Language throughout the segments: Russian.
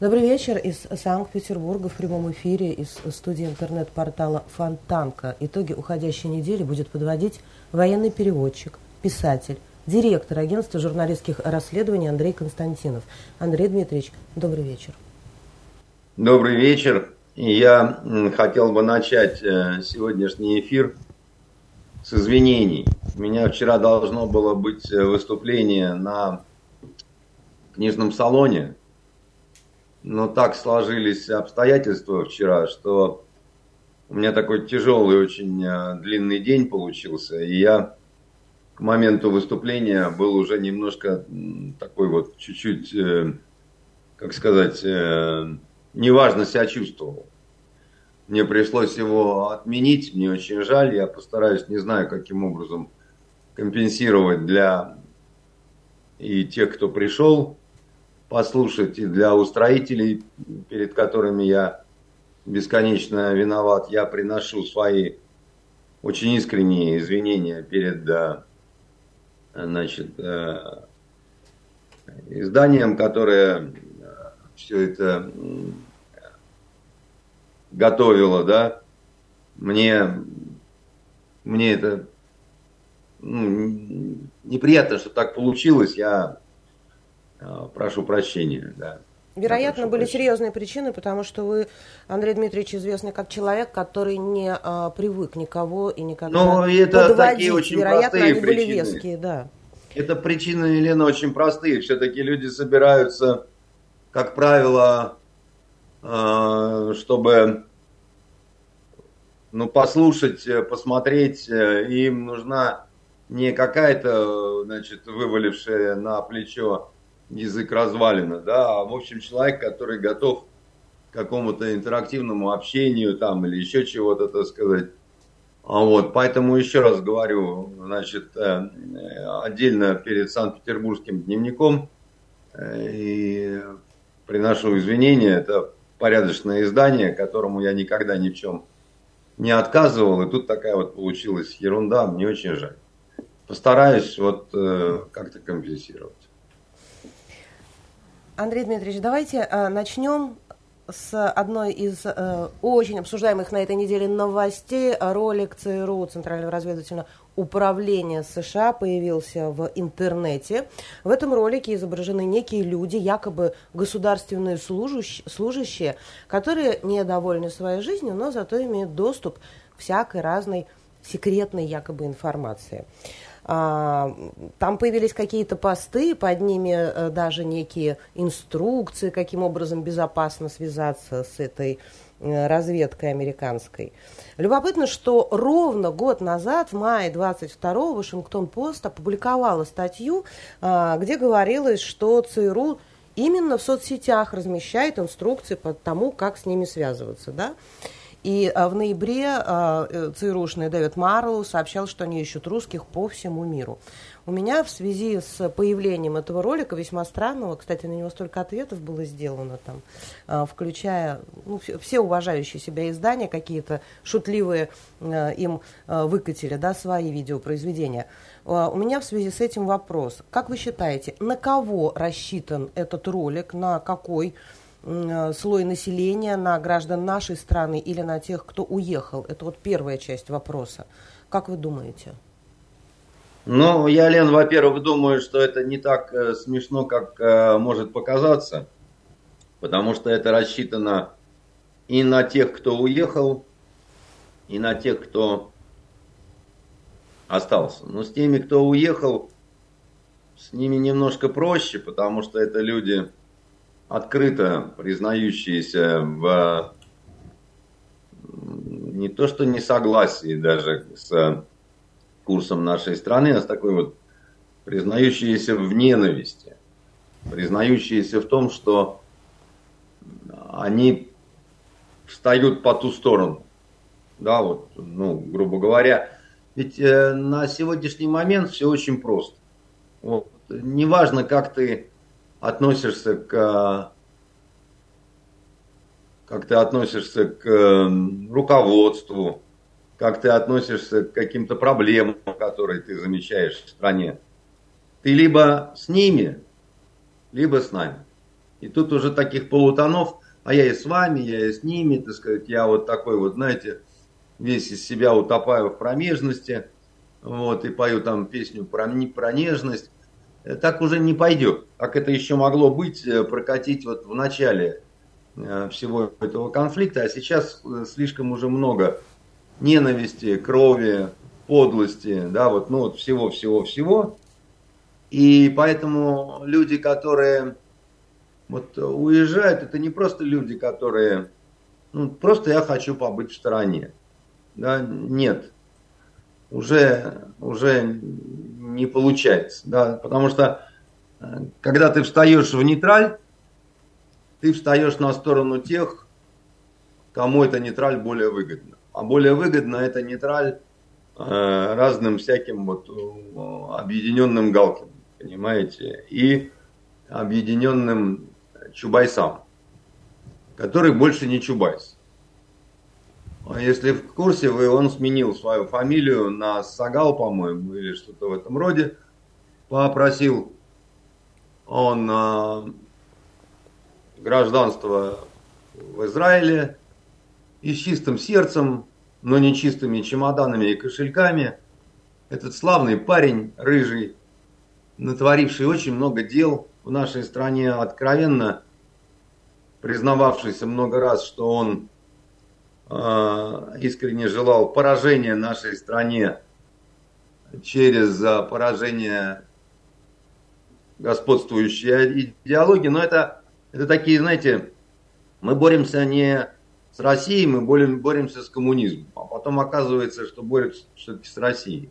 Добрый вечер из Санкт-Петербурга в прямом эфире из студии интернет-портала Фонтанка. Итоги уходящей недели будет подводить военный переводчик, писатель, директор агентства журналистских расследований Андрей Константинов. Андрей Дмитриевич, добрый вечер. Добрый вечер. Я хотел бы начать э, сегодняшний эфир с извинений. У меня вчера должно было быть э, выступление на книжном салоне, но так сложились обстоятельства вчера, что у меня такой тяжелый, очень э, длинный день получился, и я к моменту выступления был уже немножко такой вот чуть-чуть, как сказать, неважно себя чувствовал. Мне пришлось его отменить, мне очень жаль, я постараюсь, не знаю, каким образом компенсировать для и тех, кто пришел послушать, и для устроителей, перед которыми я бесконечно виноват, я приношу свои очень искренние извинения перед значит, э, изданием, которое все это готовила, да, мне, мне это ну, неприятно, что так получилось, я э, прошу прощения, да. Вероятно, были прощения. серьезные причины, потому что вы, Андрей Дмитриевич, известный как человек, который не а, привык никого и никогда Ну, это подводить. такие очень Вероятно, простые они причины. были веские, да. Это причины, Елена, очень простые. Все-таки люди собираются, как правило, а, чтобы ну, послушать, э, посмотреть, э, им нужна не какая-то, значит, вывалившая на плечо язык развалина, да, а, в общем, человек, который готов к какому-то интерактивному общению там или еще чего-то, так сказать. А вот, поэтому еще раз говорю, значит, э, отдельно перед Санкт-Петербургским дневником и приношу извинения, это порядочное издание, которому я никогда ни в чем не отказывал, и тут такая вот получилась ерунда, мне очень жаль. Постараюсь вот э, как-то компенсировать. Андрей Дмитриевич, давайте э, начнем с одной из э, очень обсуждаемых на этой неделе новостей. Ролик ЦРУ, Центрального разведывательного управления США, появился в интернете. В этом ролике изображены некие люди, якобы государственные служащие, служащие которые недовольны своей жизнью, но зато имеют доступ к всякой разной секретной якобы информации. А, там появились какие-то посты, под ними э, даже некие инструкции, каким образом безопасно связаться с этой э, разведкой американской. Любопытно, что ровно год назад, в мае 22-го, Вашингтон-Пост опубликовала статью, а, где говорилось, что ЦРУ именно в соцсетях размещает инструкции по тому, как с ними связываться. Да? И а, в ноябре а, э, ЦРУшный Дэвид Марлоу сообщал, что они ищут русских по всему миру. У меня в связи с появлением этого ролика, весьма странного, кстати, на него столько ответов было сделано там, а, включая ну, все уважающие себя издания, какие-то шутливые им выкатили, да, свои видеопроизведения. У меня в связи с этим вопрос. Как вы считаете, на кого рассчитан этот ролик, на какой слой населения, на граждан нашей страны или на тех, кто уехал? Это вот первая часть вопроса. Как вы думаете? Ну, я, Лен, во-первых, думаю, что это не так э, смешно, как э, может показаться, потому что это рассчитано и на тех, кто уехал, и на тех, кто остался. Но с теми, кто уехал, с ними немножко проще, потому что это люди, открыто признающиеся в не то что не согласии даже с курсом нашей страны, а с такой вот признающиеся в ненависти, признающиеся в том, что они встают по ту сторону. Да, вот, ну, грубо говоря. Ведь э, на сегодняшний момент все очень просто. Вот. Неважно, как ты относишься к как ты относишься к эм, руководству, как ты относишься к каким-то проблемам, которые ты замечаешь в стране. Ты либо с ними, либо с нами. И тут уже таких полутонов, а я и с вами, я и с ними, так сказать, я вот такой вот, знаете, весь из себя утопаю в промежности, вот, и пою там песню про, про нежность. Э, так уже не пойдет. Как это еще могло быть, э, прокатить вот в начале э, всего этого конфликта, а сейчас слишком уже много ненависти, крови, подлости, да, вот, ну вот всего-всего-всего. И поэтому люди, которые вот уезжают, это не просто люди, которые, ну, просто я хочу побыть в стороне. Да, нет, уже, уже не получается, да, потому что э, когда ты встаешь в нейтраль, ты встаешь на сторону тех, кому эта нейтраль более выгодна. А более выгодно это нейтраль э, разным всяким вот э, объединенным галкам, понимаете, и объединенным Чубайсам, который больше не Чубайс. А если в курсе вы, он сменил свою фамилию на Сагал, по-моему, или что-то в этом роде. Попросил он а, гражданство в Израиле и с чистым сердцем, но не чистыми чемоданами и кошельками. Этот славный парень, рыжий, натворивший очень много дел в нашей стране, откровенно признававшийся много раз, что он э, искренне желал поражения нашей стране через э, поражение господствующей идеологии. Но это, это такие, знаете, мы боремся не с Россией, мы боремся с коммунизмом. А потом оказывается, что борются все-таки с Россией,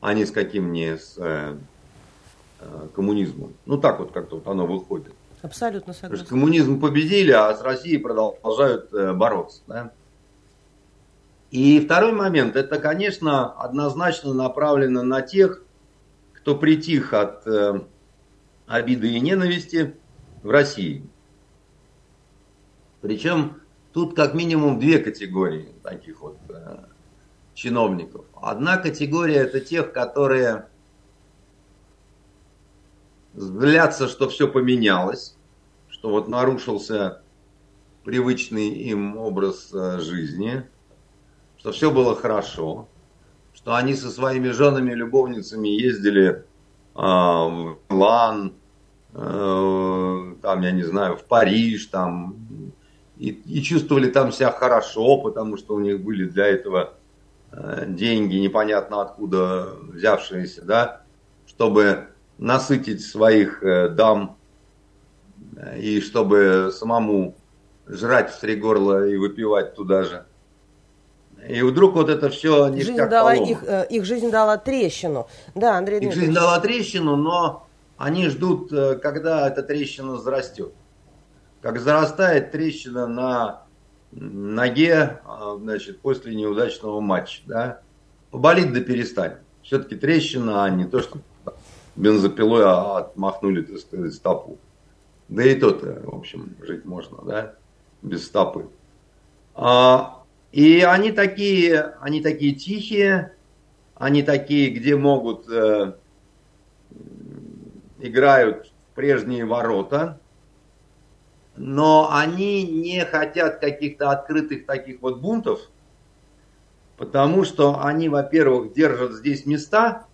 а не с каким не с э, э, коммунизмом. Ну так вот как-то вот оно выходит. Абсолютно согласен. Потому что коммунизм победили, а с Россией продолжают э, бороться. Да? И второй момент, это, конечно, однозначно направлено на тех, кто притих от э, обиды и ненависти в России. Причем тут как минимум две категории таких вот э, чиновников. Одна категория это тех, которые злятся, что все поменялось, что вот нарушился привычный им образ э, жизни, что все было хорошо, что они со своими женами, любовницами ездили э, в Милан, э, там, я не знаю, в Париж, там, и, и чувствовали там себя хорошо, потому что у них были для этого э, деньги, непонятно откуда взявшиеся, да, чтобы насытить своих э, дам и чтобы самому жрать в три горла и выпивать туда же. И вдруг вот это все ништяк жизнь дала их, э, их жизнь дала трещину. Да, Андрей Их жизнь дала трещину, но они ждут, э, когда эта трещина зарастет. Как зарастает трещина на ноге, а, значит, после неудачного матча, да, поболит да перестанет. Все-таки трещина, а не то, что бензопилой а отмахнули, так сказать, стопу. Да и то в общем, жить можно, да, без стопы. А, и они такие, они такие тихие, они такие, где могут, э, играют в прежние ворота, но они не хотят каких-то открытых таких вот бунтов, потому что они, во-первых, держат здесь места,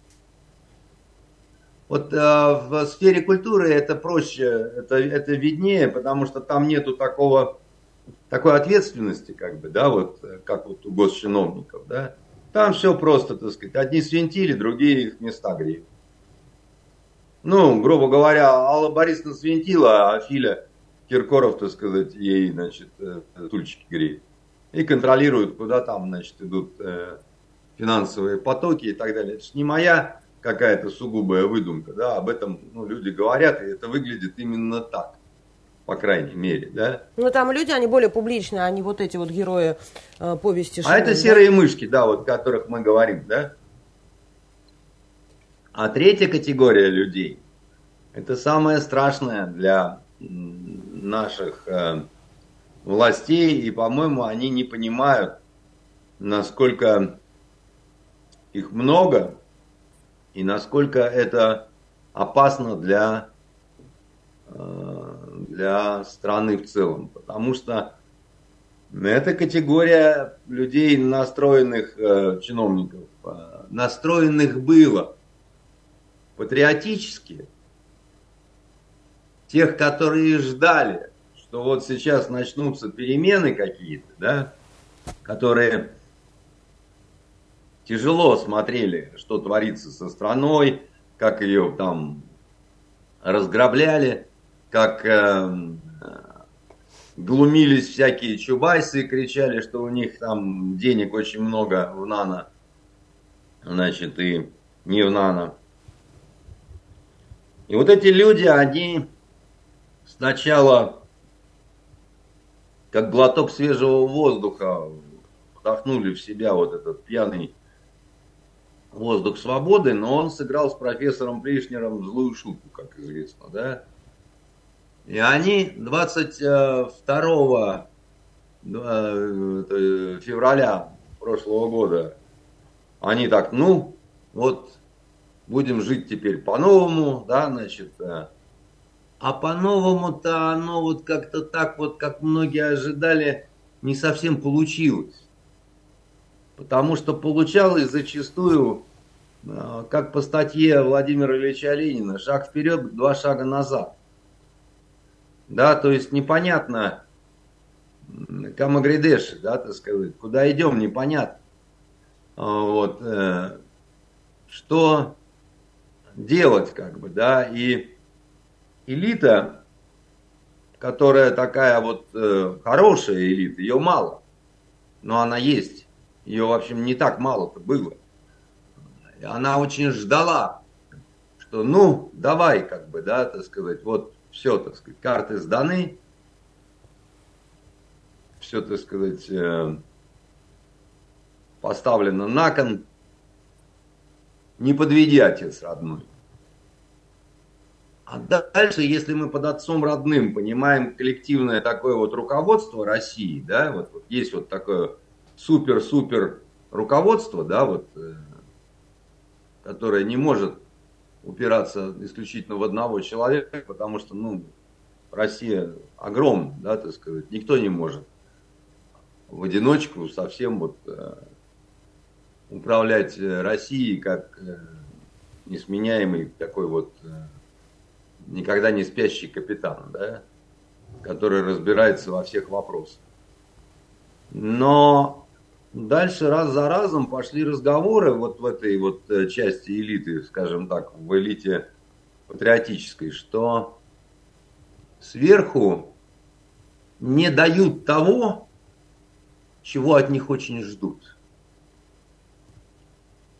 вот э, в сфере культуры это проще, это, это виднее, потому что там нету такого, такой ответственности, как бы, да, вот, как вот у госчиновников, да. Там все просто, так сказать, одни свинтили, другие их места греют. Ну, грубо говоря, Алла Борисовна свинтила, а Филя Киркоров, так сказать, ей, значит, э, тульчики греет. И контролирует, куда там, значит, идут э, финансовые потоки и так далее. Это же не моя какая-то сугубая выдумка, да, об этом ну, люди говорят, и это выглядит именно так, по крайней мере, да. Ну, там люди, они более публичные, не вот эти вот герои э, повести. А это серые да? мышки, да, вот, о которых мы говорим, да. А третья категория людей, это самое страшное для наших э, властей, и, по-моему, они не понимают, насколько их много, и насколько это опасно для, э, для страны в целом, потому что это категория людей, настроенных э, чиновников, э, настроенных было патриотически, тех, которые ждали, что вот сейчас начнутся перемены какие-то, да, которые тяжело смотрели, что творится со страной, как ее там разграбляли, как э, глумились всякие чубайсы, кричали, что у них там денег очень много в нано, значит, и не в нано. И вот эти люди, они сначала как глоток свежего воздуха вдохнули в себя вот этот пьяный воздух свободы, но он сыграл с профессором Плишнером злую шутку, как известно, да. И они 22 э, февраля прошлого года, они так, ну, вот будем жить теперь по-новому, да, значит, э, а по-новому-то оно вот как-то так вот, как многие ожидали, не совсем получилось. Потому что получалось зачастую, э, как по статье Владимира Ильича Ленина, шаг вперед, два шага назад. Да, то есть непонятно, Камагридеши, да, так сказать, куда идем, непонятно. А, вот, э, что делать, как бы, да, и элита, которая такая вот э, хорошая элита, ее мало, но она есть, ее, в общем, не так мало-то было. И она очень ждала, что, ну, давай, как бы, да, так сказать, вот все, так сказать, карты сданы, все, так сказать, э, поставлено на кон, не подведи, отец родной. А дальше, если мы под отцом родным понимаем коллективное такое вот руководство России, да, вот, вот есть вот такое супер-супер руководство, да, вот, э, которое не может упираться исключительно в одного человека, потому что, ну, Россия огромна, да, так сказать, никто не может в одиночку совсем вот э, управлять э, Россией как э, несменяемый такой вот никогда не спящий капитан, да, который разбирается во всех вопросах. Но Дальше раз за разом пошли разговоры вот в этой вот э, части элиты, скажем так, в элите патриотической, что сверху не дают того, чего от них очень ждут.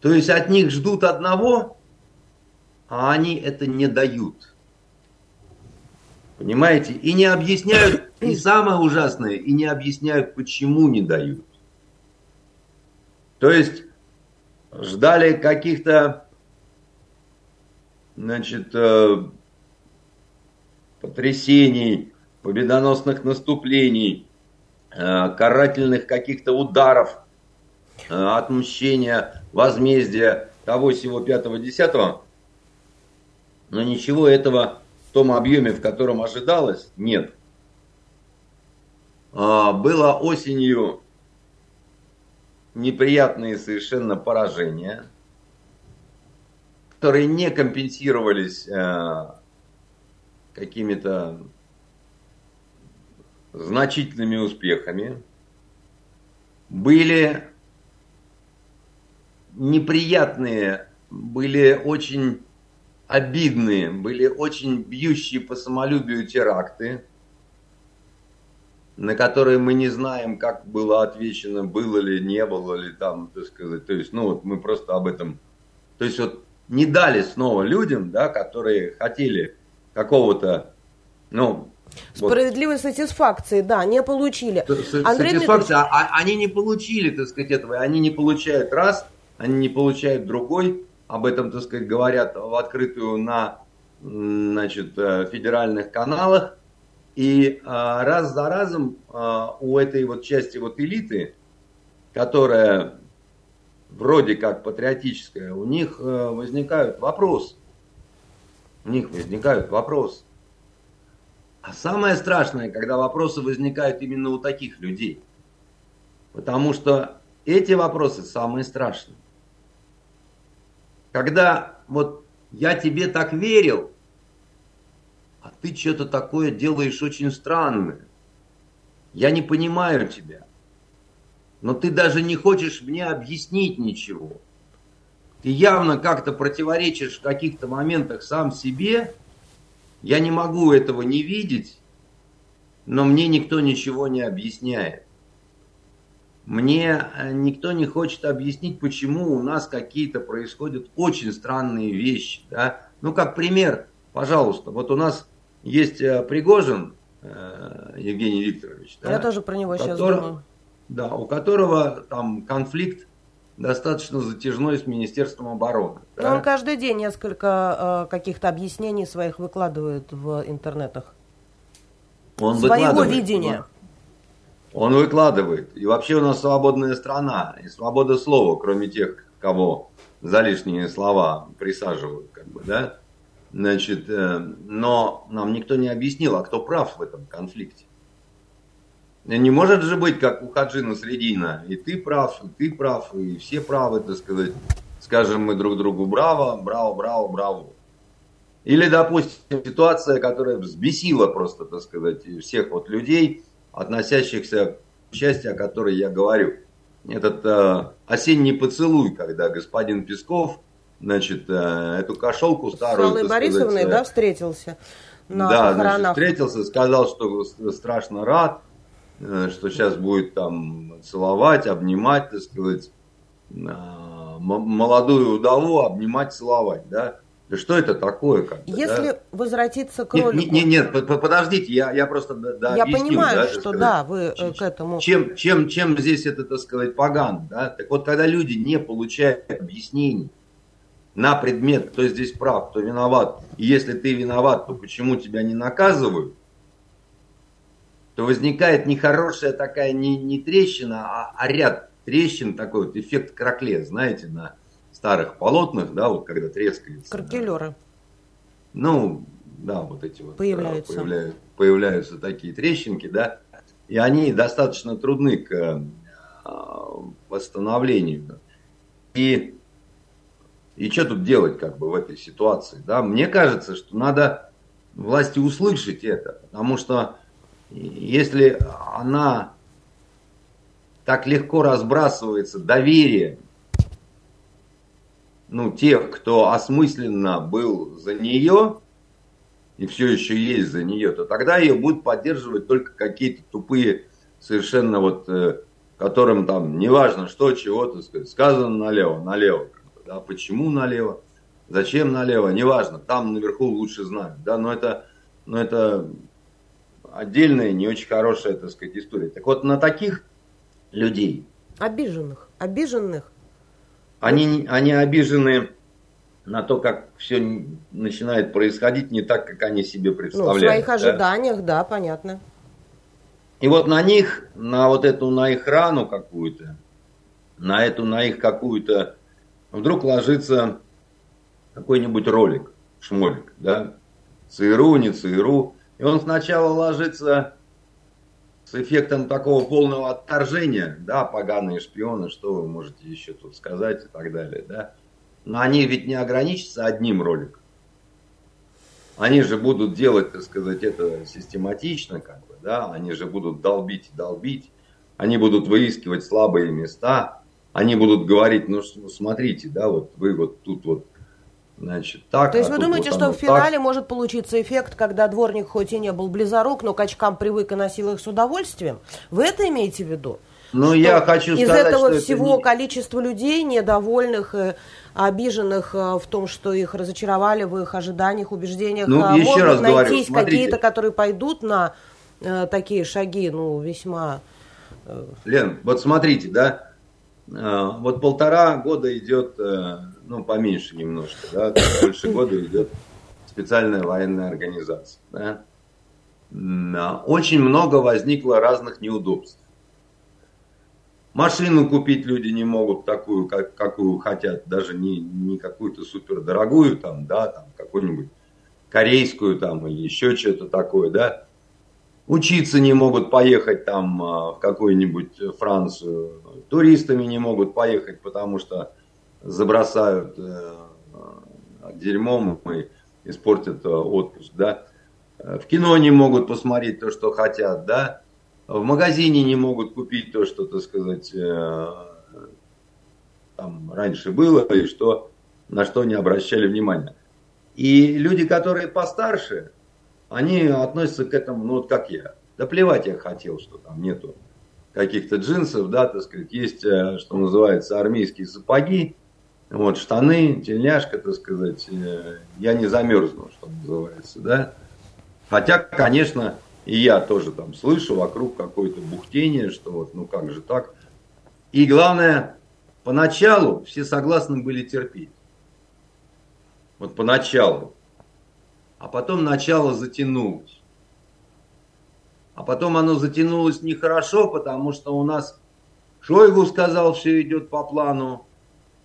То есть от них ждут одного, а они это не дают. Понимаете? И не объясняют, и самое ужасное, и не объясняют, почему не дают. То есть ждали каких-то, значит, э, потрясений, победоносных наступлений, э, карательных каких-то ударов, э, отмщения, возмездия того всего пятого десятого, но ничего этого в том объеме, в котором ожидалось, нет. А, было осенью неприятные совершенно поражения, которые не компенсировались э, какими-то значительными успехами, были неприятные, были очень обидные, были очень бьющие по самолюбию теракты, на которые мы не знаем, как было отвечено, было ли, не было ли там, так сказать. То есть, ну вот мы просто об этом, то есть вот не дали снова людям, да, которые хотели какого-то, ну, Справедливой вот. сатисфакции, да, не получили. С, Андрей сатисфакция, Дмитриевич... а, они не получили, так сказать, этого, они не получают раз, они не получают другой, об этом, так сказать, говорят в открытую на, значит, э, федеральных каналах, и а, раз за разом а, у этой вот части вот элиты, которая вроде как патриотическая, у них а, возникают вопросы. У них возникают вопросы. А самое страшное, когда вопросы возникают именно у таких людей. Потому что эти вопросы самые страшные. Когда вот я тебе так верил, а ты что-то такое делаешь очень странное. Я не понимаю тебя. Но ты даже не хочешь мне объяснить ничего. Ты явно как-то противоречишь в каких-то моментах сам себе. Я не могу этого не видеть, но мне никто ничего не объясняет. Мне э, никто не хочет объяснить, почему у нас какие-то происходят очень странные вещи. Да? Ну, как пример, пожалуйста, вот у нас есть э, Пригожин э, Евгений Викторович. Да, Я тоже про него сейчас думаю. Да, у которого там конфликт достаточно затяжной с Министерством обороны. Но да? он каждый день несколько э, каких-то объяснений своих выкладывает в интернетах. Он Своего видения. Он выкладывает. И вообще у нас свободная страна. И свобода слова, кроме тех, кого за лишние слова присаживают, как бы, да? Значит, э, но нам никто не объяснил, а кто прав в этом конфликте. Не может же быть, как у Хаджина Средина. И ты прав, и ты прав, и все правы, так сказать. Скажем мы друг другу браво, браво, браво, браво. Или, допустим, ситуация, которая взбесила просто, так сказать, всех вот людей, относящихся к части, о которой я говорю. Этот э, осенний поцелуй, когда господин Песков, значит, э, эту кошелку старую... С Аллой Борисовной, сказать, да, встретился на да, значит, встретился, сказал, что страшно рад, Э, что сейчас будет там целовать, обнимать, так сказать, э, молодую удову обнимать, целовать, да? Что это такое? Как Если да? возвратиться к ролику... Нет, нет, нет, подождите, я, я просто да, Я объясню, понимаю, да, что сказать, да, вы э, к этому... Чем, чем, чем здесь это, так сказать, погано, да? Так вот, когда люди не получают объяснений на предмет, кто здесь прав, кто виноват, и если ты виноват, то почему тебя не наказывают, то возникает нехорошая такая не, не трещина, а, а ряд трещин, такой вот эффект кракле, знаете, на старых полотнах, да, вот когда трескается. Кракелеры. Да. Ну, да, вот эти вот появляются. Появляются, появляются такие трещинки, да, и они достаточно трудны к а, восстановлению. И, и что тут делать как бы в этой ситуации? Да? Мне кажется, что надо власти услышать это, потому что если она так легко разбрасывается доверие ну, тех, кто осмысленно был за нее и все еще есть за нее, то тогда ее будут поддерживать только какие-то тупые, совершенно вот, э, которым там неважно что, чего, так сказать, сказано налево, налево. Да, почему налево, зачем налево, неважно, там наверху лучше знают. Да, но это, но это отдельная, не очень хорошая, так сказать, история. Так вот, на таких людей... Обиженных, обиженных. Они, они обижены на то, как все начинает происходить не так, как они себе представляют. Ну, в своих да? ожиданиях, да, понятно. И вот на них, на вот эту, на их рану какую-то, на эту, на их какую-то, вдруг ложится какой-нибудь ролик, шмолик, да, ЦРУ, не ЦРУ, и он сначала ложится с эффектом такого полного отторжения, да, поганые шпионы, что вы можете еще тут сказать и так далее, да. Но они ведь не ограничатся одним роликом. Они же будут делать, так сказать, это систематично, как бы, да, они же будут долбить и долбить, они будут выискивать слабые места, они будут говорить, ну, смотрите, да, вот вы вот тут вот Значит, так, То есть а вы думаете, вот что в финале так. может получиться эффект, когда дворник хоть и не был близорук, но к очкам привык и носил их с удовольствием? Вы это имеете в виду? Ну, я хочу из сказать, этого что всего это не... количества людей, недовольных, э, обиженных э, в том, что их разочаровали в их ожиданиях, убеждениях, ну, а могут раз найтись какие-то, которые пойдут на э, такие шаги, ну, весьма... Э... Лен, вот смотрите, да, э, вот полтора года идет э, ну, поменьше немножко, да, больше года идет специальная военная организация, да. Очень много возникло разных неудобств. Машину купить люди не могут такую, как, какую хотят, даже не, не какую-то супердорогую, там, да, там, какую-нибудь корейскую там или еще что-то такое, да. Учиться не могут поехать там в какую-нибудь Францию, туристами не могут поехать, потому что забросают дерьмом и испортят отпуск, да. В кино не могут посмотреть то, что хотят, да. В магазине не могут купить то, что, так сказать, там раньше было и что, на что не обращали внимания. И люди, которые постарше, они относятся к этому, ну вот как я. Да плевать я хотел, что там нету каких-то джинсов, да, так сказать, есть, э, что называется, армейские сапоги, вот, штаны, тельняшка, так сказать, э, я не замерзну, что называется, да. Хотя, конечно, и я тоже там слышу вокруг какое-то бухтение, что вот, ну как же так. И главное, Поначалу все согласны были терпеть. Вот поначалу. А потом начало затянулось. А потом оно затянулось нехорошо, потому что у нас Шойгу сказал, все идет по плану.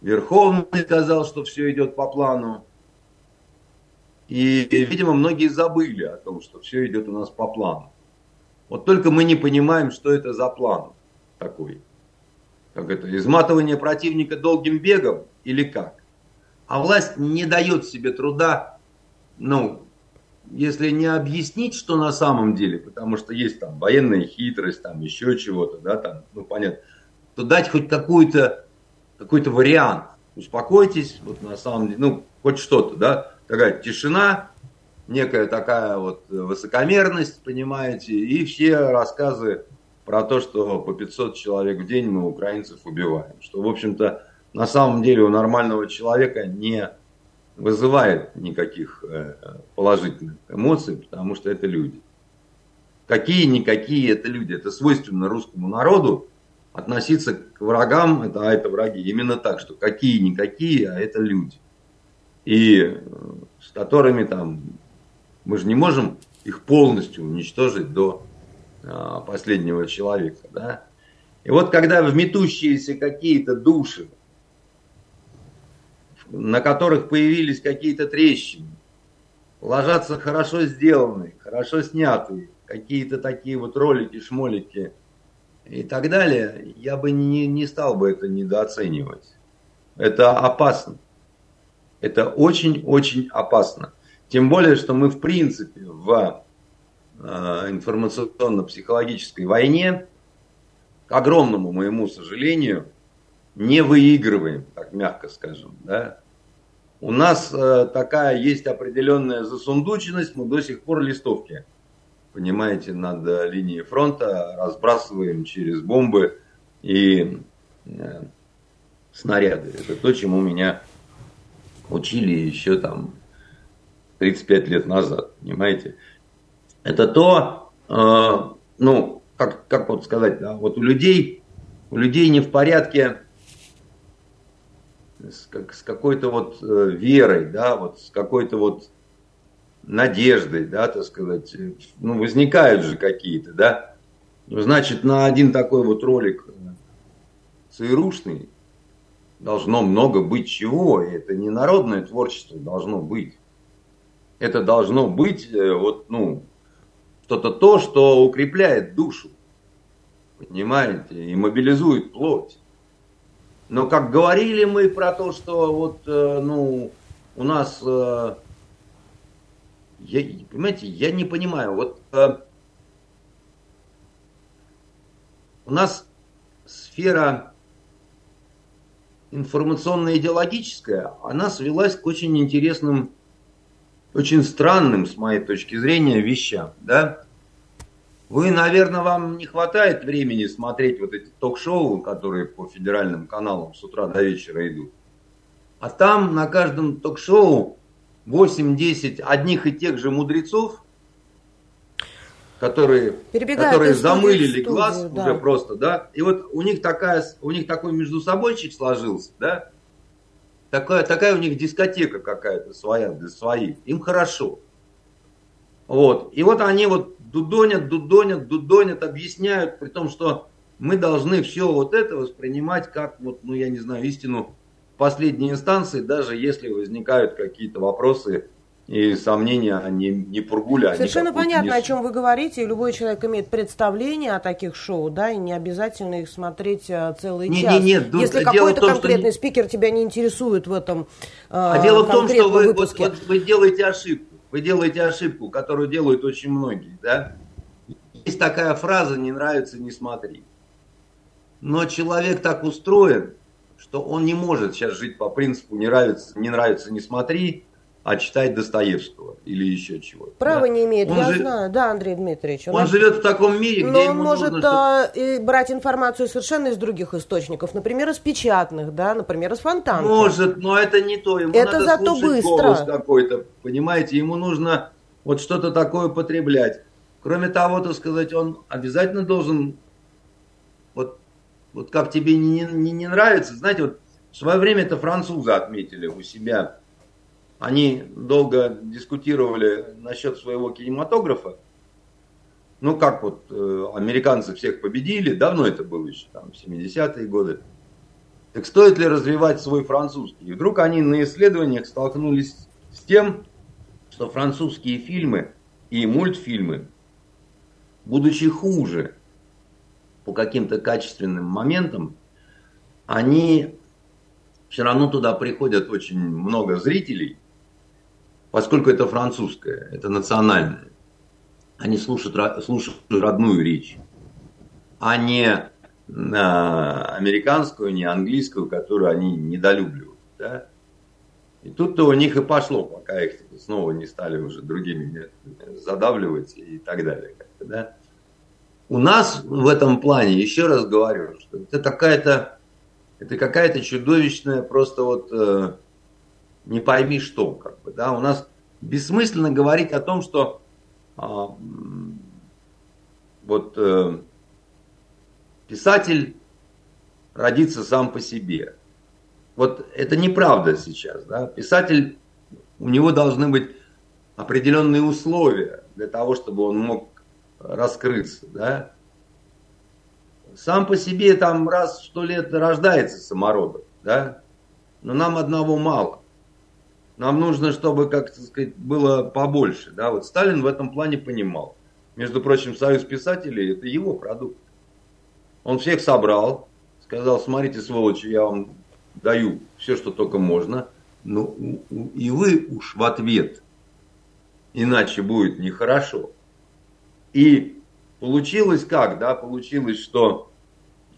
Верховный сказал, что все идет по плану. И, видимо, многие забыли о том, что все идет у нас по плану. Вот только мы не понимаем, что это за план такой как это, изматывание противника долгим бегом или как. А власть не дает себе труда, ну, если не объяснить, что на самом деле, потому что есть там военная хитрость, там еще чего-то, да, там, ну, понятно, то дать хоть какую-то, какой-то вариант. Успокойтесь, вот на самом деле, ну, хоть что-то, да, такая тишина, некая такая вот высокомерность, понимаете, и все рассказы про то, что по 500 человек в день мы украинцев убиваем. Что, в общем-то, на самом деле у нормального человека не вызывает никаких э, положительных эмоций, потому что это люди. Какие-никакие это люди. Это свойственно русскому народу относиться к врагам, это, а это враги. Именно так, что какие-никакие, а это люди. И э, с которыми там мы же не можем их полностью уничтожить до а, последнего человека. Да? И вот когда вметущиеся какие-то души, на которых появились какие-то трещины, ложатся хорошо сделанные, хорошо снятые, какие-то такие вот ролики, шмолики и так далее, я бы не, не стал бы это недооценивать. Это опасно. Это очень-очень опасно. Тем более, что мы в принципе в Э, информационно-психологической войне, к огромному моему сожалению, не выигрываем, так мягко скажем. Да? У нас э, такая есть определенная засундученность, мы до сих пор листовки, понимаете, над э, линией фронта разбрасываем через бомбы и э, снаряды. Это то, чему меня учили еще там 35 лет назад, понимаете это то, э, ну, как, как вот сказать, да, вот у людей, у людей не в порядке с, как, с какой-то вот э, верой, да, вот с какой-то вот надеждой, да, так сказать, ну, возникают же какие-то, да. Ну, значит, на один такой вот ролик э, ЦРУшный должно много быть чего, и это не народное творчество должно быть. Это должно быть, э, вот, ну, что-то то, что укрепляет душу, понимаете, и мобилизует плоть. Но как говорили мы про то, что вот, э, ну, у нас, э, я, понимаете, я не понимаю, вот э, у нас сфера информационно-идеологическая, она свелась к очень интересным очень странным, с моей точки зрения, вещам. Да? Вы, наверное, вам не хватает времени смотреть вот эти ток-шоу, которые по федеральным каналам с утра до вечера идут. А там на каждом ток-шоу 8-10 одних и тех же мудрецов, которые, которые замылили студию, глаз да. уже просто, да. И вот у них такая, у них такой между собойчик сложился, да, Такая, такая у них дискотека какая-то своя для своих. Им хорошо. Вот. И вот они вот дудонят, дудонят, дудонят, объясняют, при том, что мы должны все вот это воспринимать как, вот, ну я не знаю, истину последней инстанции, даже если возникают какие-то вопросы и сомнения не, не пургуля. Совершенно понятно, о чем вы говорите, любой человек имеет представление о таких шоу, да, и не обязательно их смотреть а, целый не, час. Не, нет, Если какой-то конкретный что... спикер тебя не интересует в этом А, а дело в том, что вы, вот, вот, вы делаете ошибку. Вы делаете ошибку, которую делают очень многие, да? Есть такая фраза «не нравится, не смотри». Но человек так устроен, что он не может сейчас жить по принципу «не нравится, не нравится, не смотри», а читать Достоевского или еще чего-то. Право да? не имеет, он я жив... знаю, да, Андрей Дмитриевич. Он, он живет в таком мире, где Но он может нужно, а, брать информацию совершенно из других источников, например, из печатных, да, например, из фонтанки. Может, но это не то. Ему это надо зато быстро. какой-то, понимаете, ему нужно вот что-то такое потреблять. Кроме того, так сказать, он обязательно должен, вот, вот как тебе не, не, не нравится, знаете, вот в свое время это французы отметили у себя они долго дискутировали насчет своего кинематографа. Ну, как вот э, американцы всех победили, давно это было еще, там, 70-е годы. Так стоит ли развивать свой французский? И вдруг они на исследованиях столкнулись с тем, что французские фильмы и мультфильмы, будучи хуже по каким-то качественным моментам, они все равно туда приходят очень много зрителей – поскольку это французское, это национальное, они слушают, слушают родную речь, а не американскую, не английскую, которую они недолюбливают. Да? И тут-то у них и пошло, пока их снова не стали уже другими задавливать и так далее. Да? У нас в этом плане, еще раз говорю, что это какая-то это какая-то чудовищная просто вот э, не пойми что, как бы, да, у нас бессмысленно говорить о том, что а, вот э, писатель родится сам по себе. Вот это неправда сейчас, да, писатель, у него должны быть определенные условия для того, чтобы он мог раскрыться, да. Сам по себе там раз в сто лет рождается самородок, да, но нам одного мало. Нам нужно, чтобы, как сказать, было побольше. Да? Вот Сталин в этом плане понимал. Между прочим, Союз писателей – это его продукт. Он всех собрал, сказал, смотрите, сволочи, я вам даю все, что только можно. Ну, и вы уж в ответ, иначе будет нехорошо. И получилось как, да, получилось, что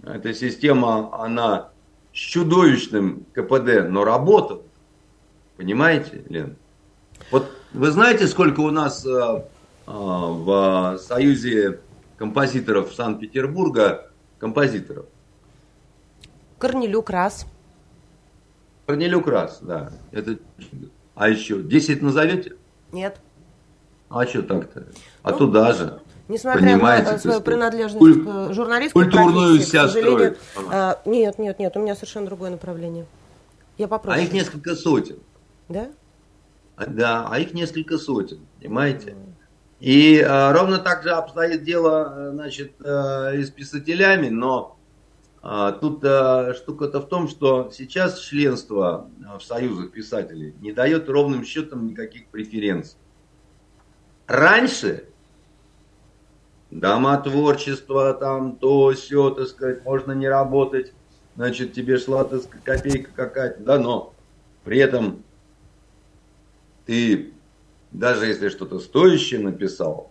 эта система, она с чудовищным КПД, но работала. Понимаете, Лен? Вот вы знаете, сколько у нас э, э, в Союзе композиторов Санкт-Петербурга композиторов? Корнелюк раз. Корнелюк раз, да. Это... А еще 10 назовете? Нет. А что так-то? А ну, туда же. Несмотря на свою принадлежность куль... к журналистской Культурную профессии, себя к сожалению, а, нет, нет, нет, у меня совершенно другое направление. Я попрошу. А их несколько сотен. Да? Да, а их несколько сотен, понимаете? И а, ровно так же обстоит дело, э, значит, а, и с писателями, но а, тут а, штука-то в том, что сейчас членство в союзах писателей не дает ровным счетом никаких преференций. Раньше дома творчества, там то, все, так сказать, можно не работать, значит, тебе шла, так сказать, копейка какая-то, да, но при этом ты, даже если что-то стоящее написал,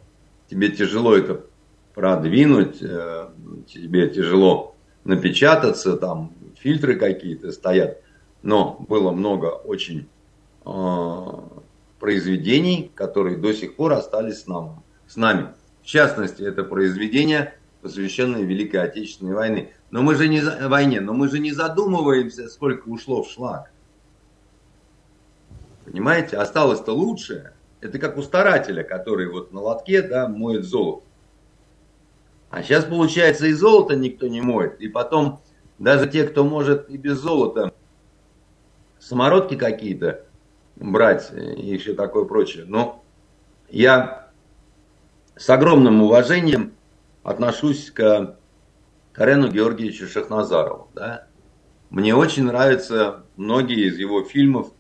тебе тяжело это продвинуть, э, тебе тяжело напечататься, там фильтры какие-то стоят. Но было много очень э, произведений, которые до сих пор остались с, нам, с нами. В частности, это произведения, посвященные Великой Отечественной войне. Но мы же не, войне, но мы же не задумываемся, сколько ушло в шлак. Понимаете? Осталось-то лучшее. Это как у старателя, который вот на лотке да, моет золото. А сейчас, получается, и золото никто не моет. И потом даже те, кто может и без золота самородки какие-то брать и все такое прочее. Но я с огромным уважением отношусь к Карену Георгиевичу Шахназарову. Да? Мне очень нравятся многие из его фильмов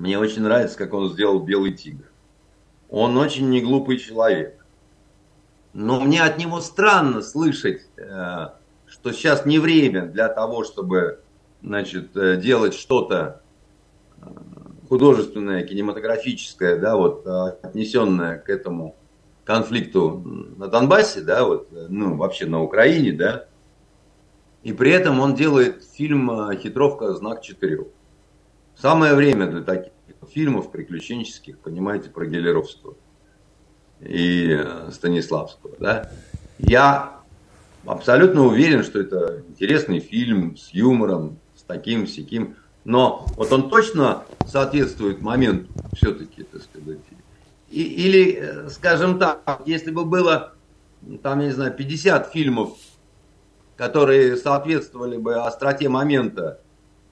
Мне очень нравится, как он сделал «Белый тигр». Он очень неглупый человек. Но мне от него странно слышать, э, что сейчас не время для того, чтобы значит, э, делать что-то э, художественное, кинематографическое, да, вот, отнесенное к этому конфликту на Донбассе, да, вот, ну, вообще на Украине, да, и при этом он делает фильм «Хитровка. Знак четырех». Самое время для таких фильмов приключенческих, понимаете, про Гелеровского и э, Станиславского. Да? Я абсолютно уверен, что это интересный фильм с юмором, с таким, сяким. Но вот он точно соответствует моменту все-таки, так сказать. И, или, э, скажем так, если бы было, там, я не знаю, 50 фильмов, которые соответствовали бы остроте момента,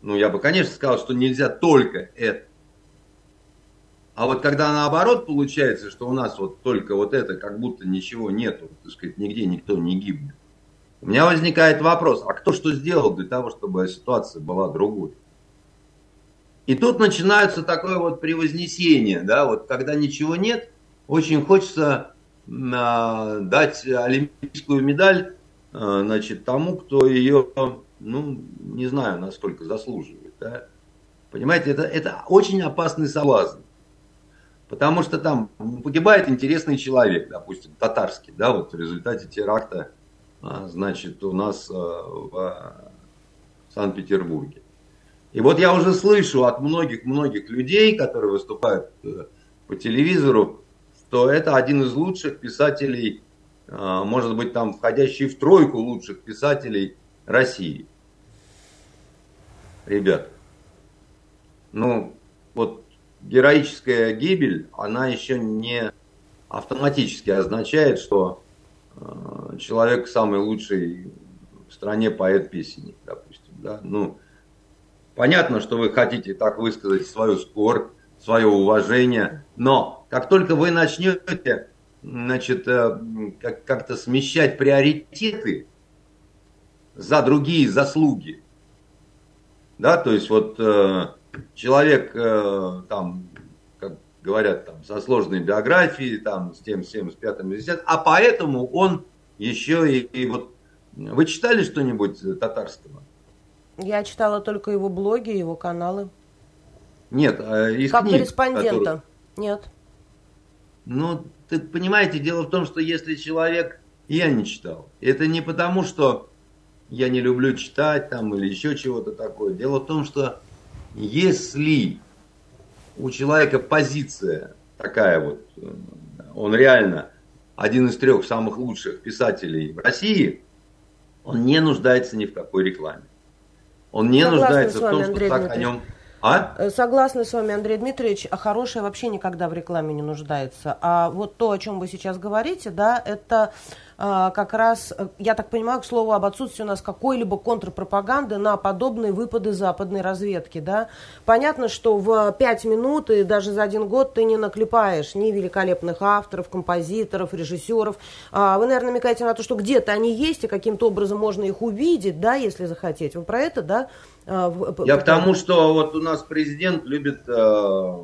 ну, я бы, конечно, сказал, что нельзя только это. А вот когда наоборот получается, что у нас вот только вот это, как будто ничего нету, так сказать, нигде никто не гибнет. У меня возникает вопрос, а кто что сделал для того, чтобы ситуация была другой? И тут начинается такое вот превознесение, да, вот когда ничего нет, очень хочется а, дать олимпийскую медаль, а, значит, тому, кто ее, ну, не знаю, насколько заслуживает, да. Понимаете, это, это очень опасный соблазн. Потому что там погибает интересный человек, допустим, татарский, да, вот в результате теракта, а, значит, у нас а, в Санкт-Петербурге. И вот я уже слышу от многих-многих людей, которые выступают э, по телевизору, что это один из лучших писателей, а, может быть, там входящий в тройку лучших писателей России. Ребят, ну, вот героическая гибель, она еще не автоматически означает, что э, человек самый лучший в стране поэт-песенник, допустим. Да? Ну, понятно, что вы хотите так высказать свою скорбь, свое уважение, но как только вы начнете значит, э, как- как-то смещать приоритеты за другие заслуги, да, то есть вот э, человек э, там, как говорят, там, со сложной биографией, там, с тем, с тем, с пятым, с десятым, а поэтому он еще и, и вот... Вы читали что-нибудь татарского? Я читала только его блоги, его каналы. Нет, а из Как книг, корреспондента? которые- Нет. Ну, ты понимаете, дело в том, что если человек... Я не читал. Это не потому, что я не люблю читать там или еще чего-то такое. Дело в том, что если у человека позиция такая вот, э, он реально один из трех самых лучших писателей в России, он не нуждается ни в какой рекламе. Он не Согласна нуждается с в вами, том, что Андрей так о Дмитриевич. нем... А? Э, Согласна с вами, Андрей Дмитриевич, а хорошее вообще никогда в рекламе не нуждается. А вот то, о чем вы сейчас говорите, да, это а, как раз, э, я так понимаю, к слову об отсутствии у нас какой-либо контрпропаганды на подобные выпады западной разведки, да. Понятно, что в пять минут и даже за один год ты не наклепаешь ни великолепных авторов, композиторов, режиссеров. А, Вы, наверное, намекаете на то, что где-то они есть, и каким-то образом можно их увидеть, да, если захотеть. Вы про это, да? А, Я к тому, что вот у нас президент любит э,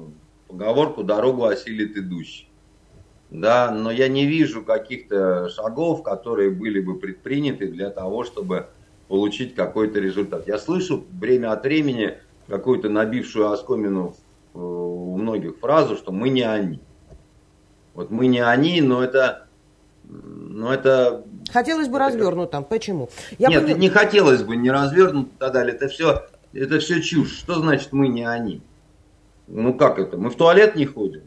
поговорку «дорогу осилит идущий». Да, но я не вижу каких-то шагов, которые были бы предприняты для того, чтобы получить какой-то результат. Я слышу время от времени какую-то набившую оскомину э, у многих фразу, что мы не они. Вот мы не они, но это, но это Хотелось бы развернуть там. Почему? Я нет, поняла- не хотелось бы не развернуть и так далее. Это все, это все чушь. Что значит мы не они? Ну как это? Мы в туалет не ходим.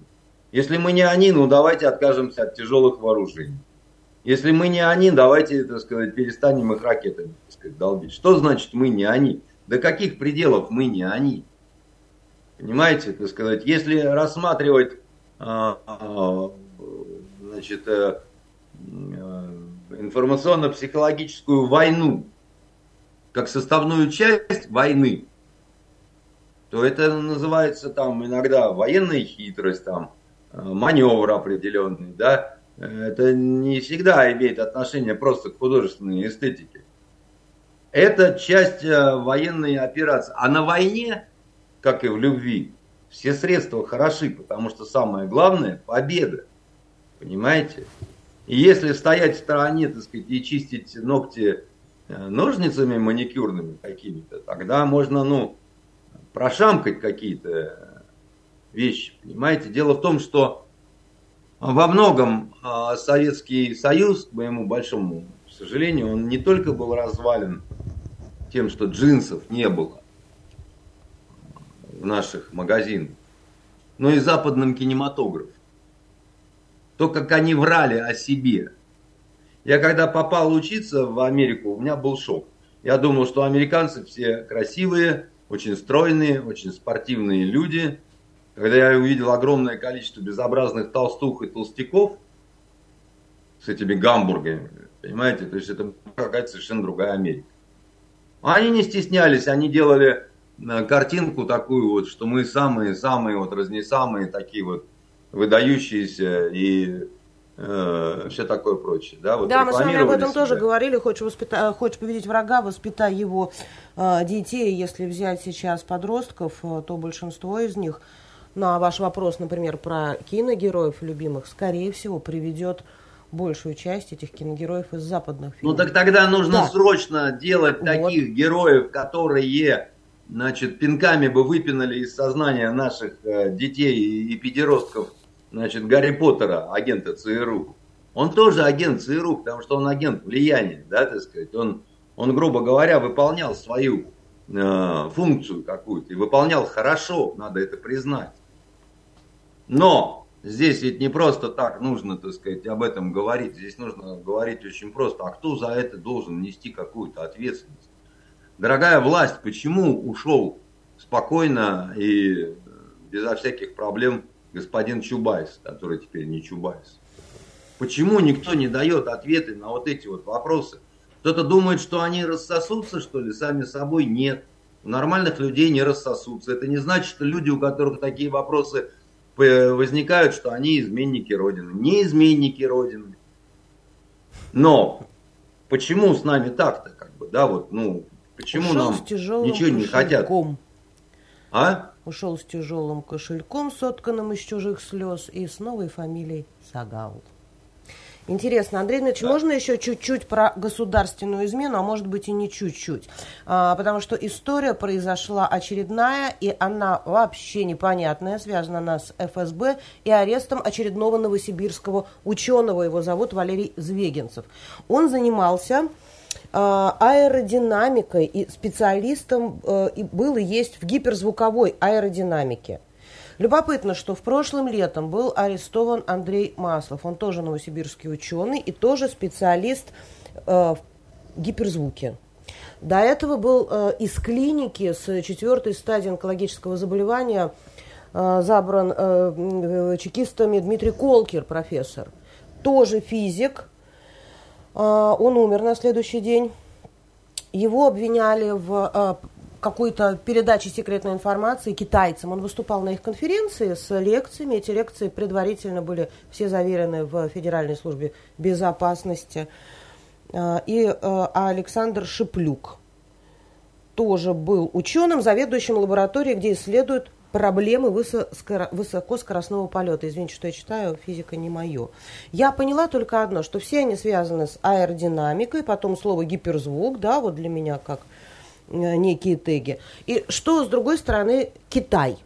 Если мы не они, ну давайте откажемся от тяжелых вооружений. Если мы не они, давайте, так сказать, перестанем их ракетами так сказать, долбить. Что значит мы не они? До каких пределов мы не они? Понимаете, так сказать, если рассматривать а, а, значит, э, э, информационно-психологическую войну как составную часть войны, то это называется там иногда военная хитрость, там, э, маневр определенный, да, это не всегда имеет отношение просто к художественной эстетике. Это часть э, военной операции. А на войне, как и в любви, все средства хороши, потому что самое главное – победа. Понимаете? И если стоять в стороне, так сказать, и чистить ногти э, ножницами маникюрными какими-то, тогда можно, ну, прошамкать какие-то вещи, понимаете? Дело в том, что во многом а, Советский Союз, к моему большому сожалению, он не только был развален тем, что джинсов не было в наших магазинах, но и западным кинематографом то, как они врали о себе. Я когда попал учиться в Америку, у меня был шок. Я думал, что американцы все красивые, очень стройные, очень спортивные люди. Когда я увидел огромное количество безобразных толстух и толстяков с этими гамбургами, понимаете, то есть это какая-то совершенно другая Америка. Они не стеснялись, они делали э, картинку такую вот, что мы самые-самые вот разнесамые такие вот выдающиеся и э, все такое прочее. Да, вот да мы с вами об этом себя. тоже говорили. Хочешь, воспита... Хочешь победить врага, воспитай его э, детей. Если взять сейчас подростков, э, то большинство из них на ваш вопрос, например, про киногероев любимых, скорее всего, приведет большую часть этих киногероев из западных фильмов. Ну так тогда нужно да. срочно делать вот. таких героев, которые значит, пинками бы выпинали из сознания наших э, детей и педеростков значит, Гарри Поттера, агента ЦРУ. Он тоже агент ЦРУ, потому что он агент влияния, да, так сказать. Он, он грубо говоря, выполнял свою э, функцию какую-то и выполнял хорошо, надо это признать. Но здесь ведь не просто так нужно, так сказать, об этом говорить. Здесь нужно говорить очень просто. А кто за это должен нести какую-то ответственность? Дорогая власть, почему ушел спокойно и безо всяких проблем господин Чубайс, который теперь не Чубайс. Почему никто не дает ответы на вот эти вот вопросы? Кто-то думает, что они рассосутся, что ли, сами собой? Нет. У нормальных людей не рассосутся. Это не значит, что люди, у которых такие вопросы возникают, что они изменники Родины. Не изменники Родины. Но почему с нами так-то, как бы, да, вот, ну, почему Ушел нам ничего не хотят? А? Ушел с тяжелым кошельком, сотканным из чужих слез, и с новой фамилией Сагал. Интересно, Андрей Дмитриевич, да. можно еще чуть-чуть про государственную измену, а может быть и не чуть-чуть? А, потому что история произошла очередная, и она вообще непонятная, связана она с ФСБ и арестом очередного новосибирского ученого, его зовут Валерий Звегинцев. Он занимался аэродинамикой и специалистом э, был и есть в гиперзвуковой аэродинамике. Любопытно, что в прошлом летом был арестован Андрей Маслов. Он тоже новосибирский ученый и тоже специалист э, в гиперзвуке. До этого был э, из клиники с четвертой стадии онкологического заболевания забран чекистами Дмитрий Колкер, профессор. Тоже физик, он умер на следующий день. Его обвиняли в а, какой-то передаче секретной информации китайцам. Он выступал на их конференции с лекциями. Эти лекции предварительно были все заверены в Федеральной службе безопасности. А, и Александр Шиплюк тоже был ученым, заведующим лабораторией, где исследуют проблемы высокоскоростного полета. Извините, что я читаю, физика не мое. Я поняла только одно, что все они связаны с аэродинамикой, потом слово гиперзвук, да, вот для меня как э, некие теги. И что, с другой стороны, Китай.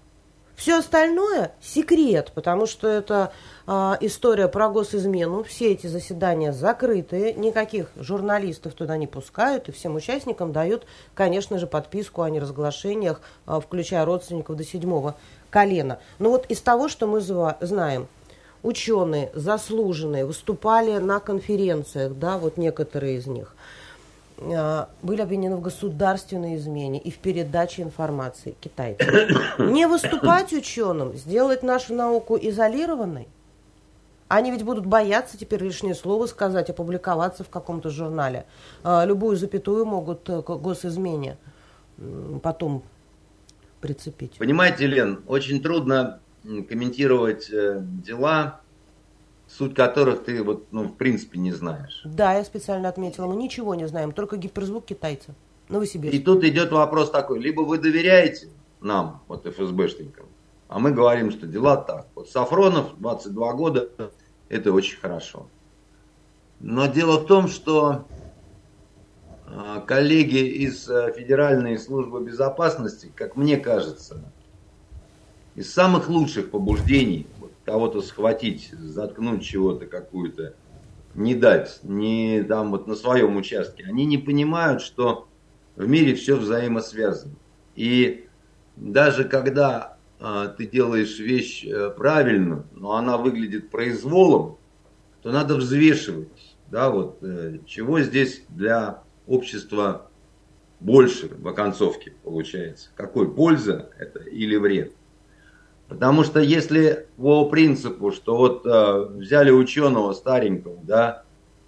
Все остальное секрет, потому что это а, история про госизмену. Все эти заседания закрытые, никаких журналистов туда не пускают, и всем участникам дают, конечно же, подписку о неразглашениях, а, включая родственников до седьмого колена. Но вот из того, что мы знаем, ученые заслуженные выступали на конференциях, да, вот некоторые из них, были обвинены в государственной измене и в передаче информации китайцам. Не выступать ученым, сделать нашу науку изолированной – они ведь будут бояться теперь лишнее слово сказать, опубликоваться в каком-то журнале. А, любую запятую могут э, к госизмене потом прицепить. Понимаете, Лен, очень трудно комментировать э, дела, суть которых ты вот, ну, в принципе не знаешь. Да, я специально отметила, мы ничего не знаем, только гиперзвук китайца. Новосибирск. И тут идет вопрос такой, либо вы доверяете нам, вот ФСБшникам, А мы говорим, что дела так. Вот Сафронов, 22 года, это очень хорошо. Но дело в том, что а, коллеги из э, Федеральной службы безопасности, как мне кажется, из самых лучших побуждений кого-то схватить, заткнуть чего-то какую-то, не дать, не там вот на своем участке, они не понимают, что в мире все взаимосвязано. И даже когда а, ты делаешь вещь а, правильно, но она выглядит произволом, то надо взвешивать, да, вот, э, чего здесь для общества больше в оконцовке получается, какой польза это или вред. Потому что если по принципу, что вот э, взяли ученого старенького, да,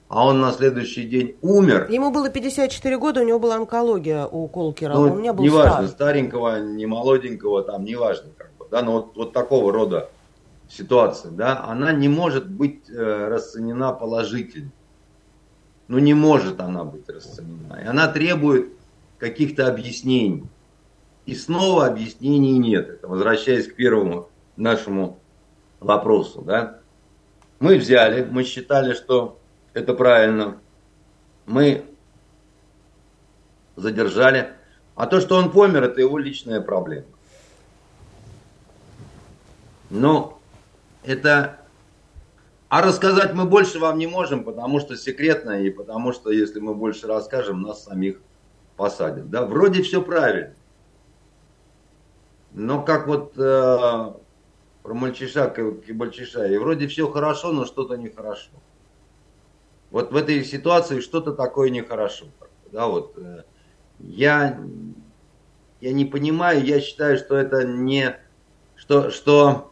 а он на следующий день умер. Ему было 54 года, у него была онкология у Колкера, ну, у меня был неважно, стар. старенького, не молоденького, там, неважно, как бы, да, но вот, вот такого рода ситуация, да, она не может быть э, расценена положительно. Ну, не может она быть расценена. И она требует каких-то объяснений. И снова объяснений нет. Это возвращаясь к первому нашему вопросу. Да? Мы взяли, мы считали, что это правильно. Мы задержали. А то, что он помер, это его личная проблема. Но это... А рассказать мы больше вам не можем, потому что секретно, и потому что если мы больше расскажем, нас самих посадят. Да, вроде все правильно. Но как вот э, про мальчиша, кибальчиша, и вроде все хорошо, но что-то нехорошо. Вот в этой ситуации что-то такое нехорошо. Да, вот, э, я, я не понимаю, я считаю, что это не... Что, что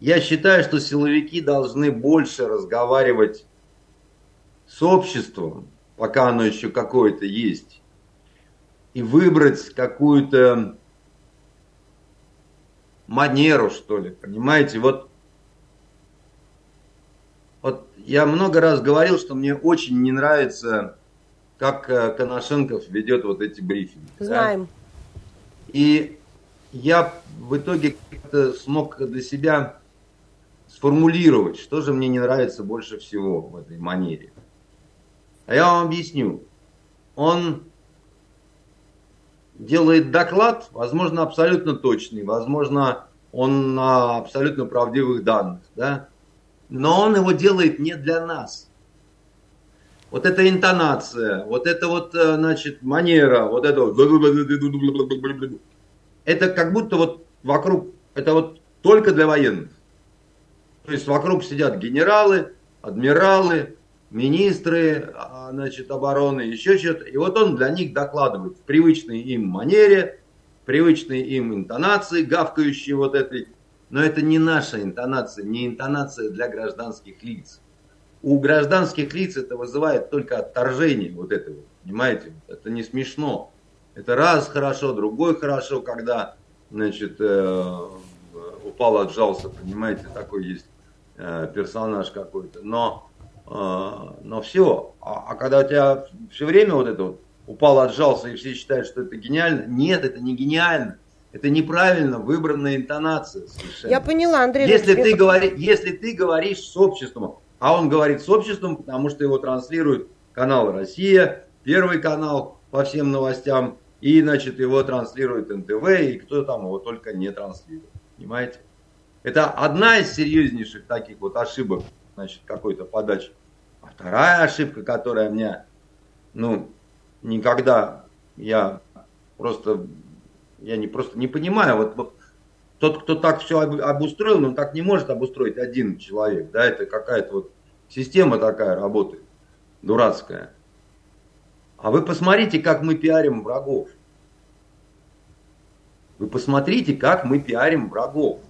я считаю, что силовики должны больше разговаривать с обществом, пока оно еще какое-то есть, и выбрать какую-то манеру, что ли, понимаете? Вот, вот я много раз говорил, что мне очень не нравится, как э, Коношенков ведет вот эти брифинги. Знаем. Да? И я в итоге как-то смог для себя сформулировать, что же мне не нравится больше всего в этой манере. А я вам объясню. Он делает доклад, возможно, абсолютно точный, возможно, он на абсолютно правдивых данных, да? но он его делает не для нас. Вот эта интонация, вот это вот, э, значит, манера, вот это вот, это как будто вот вокруг, это вот только для военных. То есть вокруг сидят генералы, адмиралы, министры а, значит, обороны, еще что-то. И вот он для них докладывает в привычной им манере, привычной им интонации, гавкающей вот этой. Но это не наша интонация, не интонация для гражданских лиц. У гражданских лиц это вызывает только отторжение вот этого, понимаете? Это не смешно. Это раз хорошо, другой хорошо, когда, значит, э, упал, отжался, понимаете, такой есть э, персонаж какой-то. Но но все. А, а когда у тебя все время вот это вот упал, отжался, и все считают, что это гениально, нет, это не гениально. Это неправильно выбранная интонация совершенно. Я поняла, Андрей. Если ты, говори, если ты говоришь с обществом, а он говорит с обществом, потому что его транслирует канал «Россия», Первый канал по всем новостям, и, значит, его транслирует НТВ, и кто там его только не транслирует. Понимаете? Это одна из серьезнейших таких вот ошибок, значит, какой-то подачи. Вторая ошибка, которая мне, ну, никогда я просто, я не просто не понимаю, вот, вот тот, кто так все обустроил, он так не может обустроить один человек, да, это какая-то вот система такая работает, дурацкая. А вы посмотрите, как мы пиарим врагов. Вы посмотрите, как мы пиарим врагов.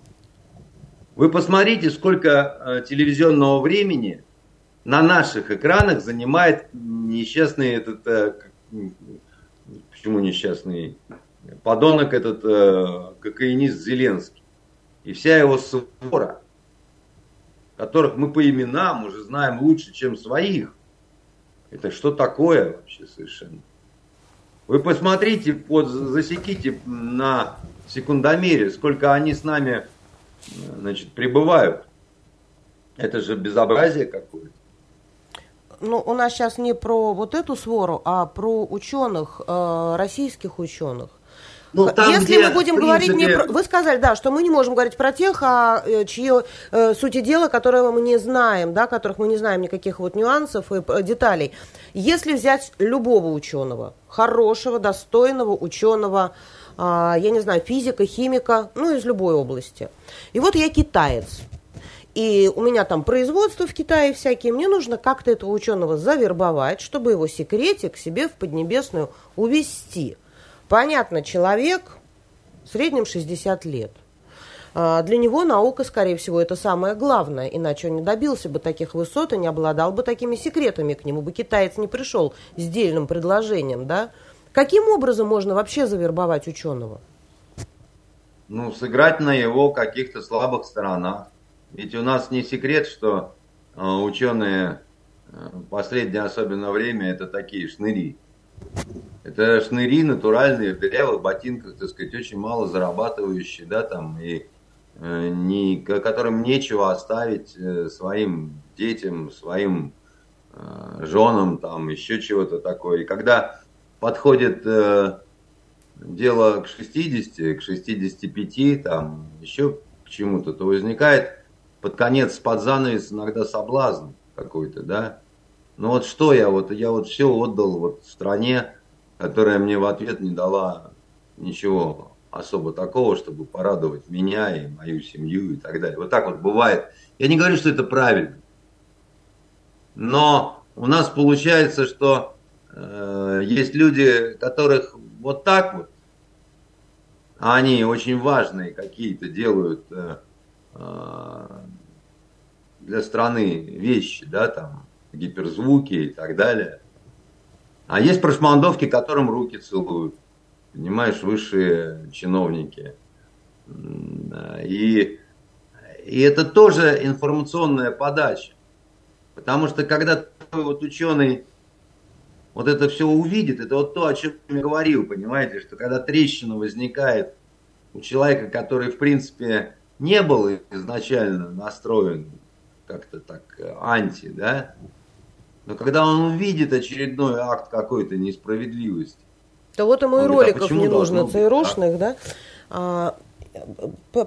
Вы посмотрите, сколько э, телевизионного времени на наших экранах занимает несчастный этот, э, почему несчастный, подонок этот э, кокаинист Зеленский. И вся его свора, которых мы по именам уже знаем лучше, чем своих. Это что такое вообще совершенно? Вы посмотрите, вот засеките на секундомере, сколько они с нами значит, пребывают. Это же безобразие какое-то. Ну, у нас сейчас не про вот эту свору, а про ученых, э, российских ученых. Ну, там, Если где, мы будем принципе... говорить не про... Вы сказали, да, что мы не можем говорить про тех, а, э, чьи э, сути дела, которого мы не знаем, да, которых мы не знаем никаких вот нюансов и деталей. Если взять любого ученого, хорошего, достойного ученого, э, я не знаю, физика, химика, ну, из любой области. И вот я китаец. И у меня там производство в Китае всякие, мне нужно как-то этого ученого завербовать, чтобы его секретик себе в Поднебесную увести – Понятно, человек в среднем 60 лет. А, для него наука, скорее всего, это самое главное, иначе он не добился бы таких высот и не обладал бы такими секретами. К нему бы китаец не пришел с дельным предложением, да? Каким образом можно вообще завербовать ученого? Ну, сыграть на его каких-то слабых сторонах. Ведь у нас не секрет, что э, ученые в последнее особенно время это такие шныри. Это шныри натуральные, в дырявых ботинках, так сказать, очень мало зарабатывающие, да, там, и э, не, которым нечего оставить э, своим детям, своим э, женам, там, еще чего-то такое. И когда подходит э, дело к 60, к 65, там, еще к чему-то, то возникает под конец, под занавес иногда соблазн какой-то, да. Ну вот что я, вот я вот все отдал вот стране, которая мне в ответ не дала ничего особо такого, чтобы порадовать меня и мою семью и так далее. Вот так вот бывает. Я не говорю, что это правильно. Но у нас получается, что э, есть люди, которых вот так вот, а они очень важные какие-то делают э, для страны вещи, да, там, гиперзвуки и так далее. А есть прошмандовки, которым руки целуют. Понимаешь, высшие чиновники. И, и это тоже информационная подача. Потому что когда вот ученый вот это все увидит, это вот то, о чем я говорил, понимаете, что когда трещина возникает у человека, который, в принципе, не был изначально настроен как-то так анти, да, но когда он увидит очередной акт какой-то несправедливости, то вот ему и роликов а не нужно, ЦРУшных, да? А,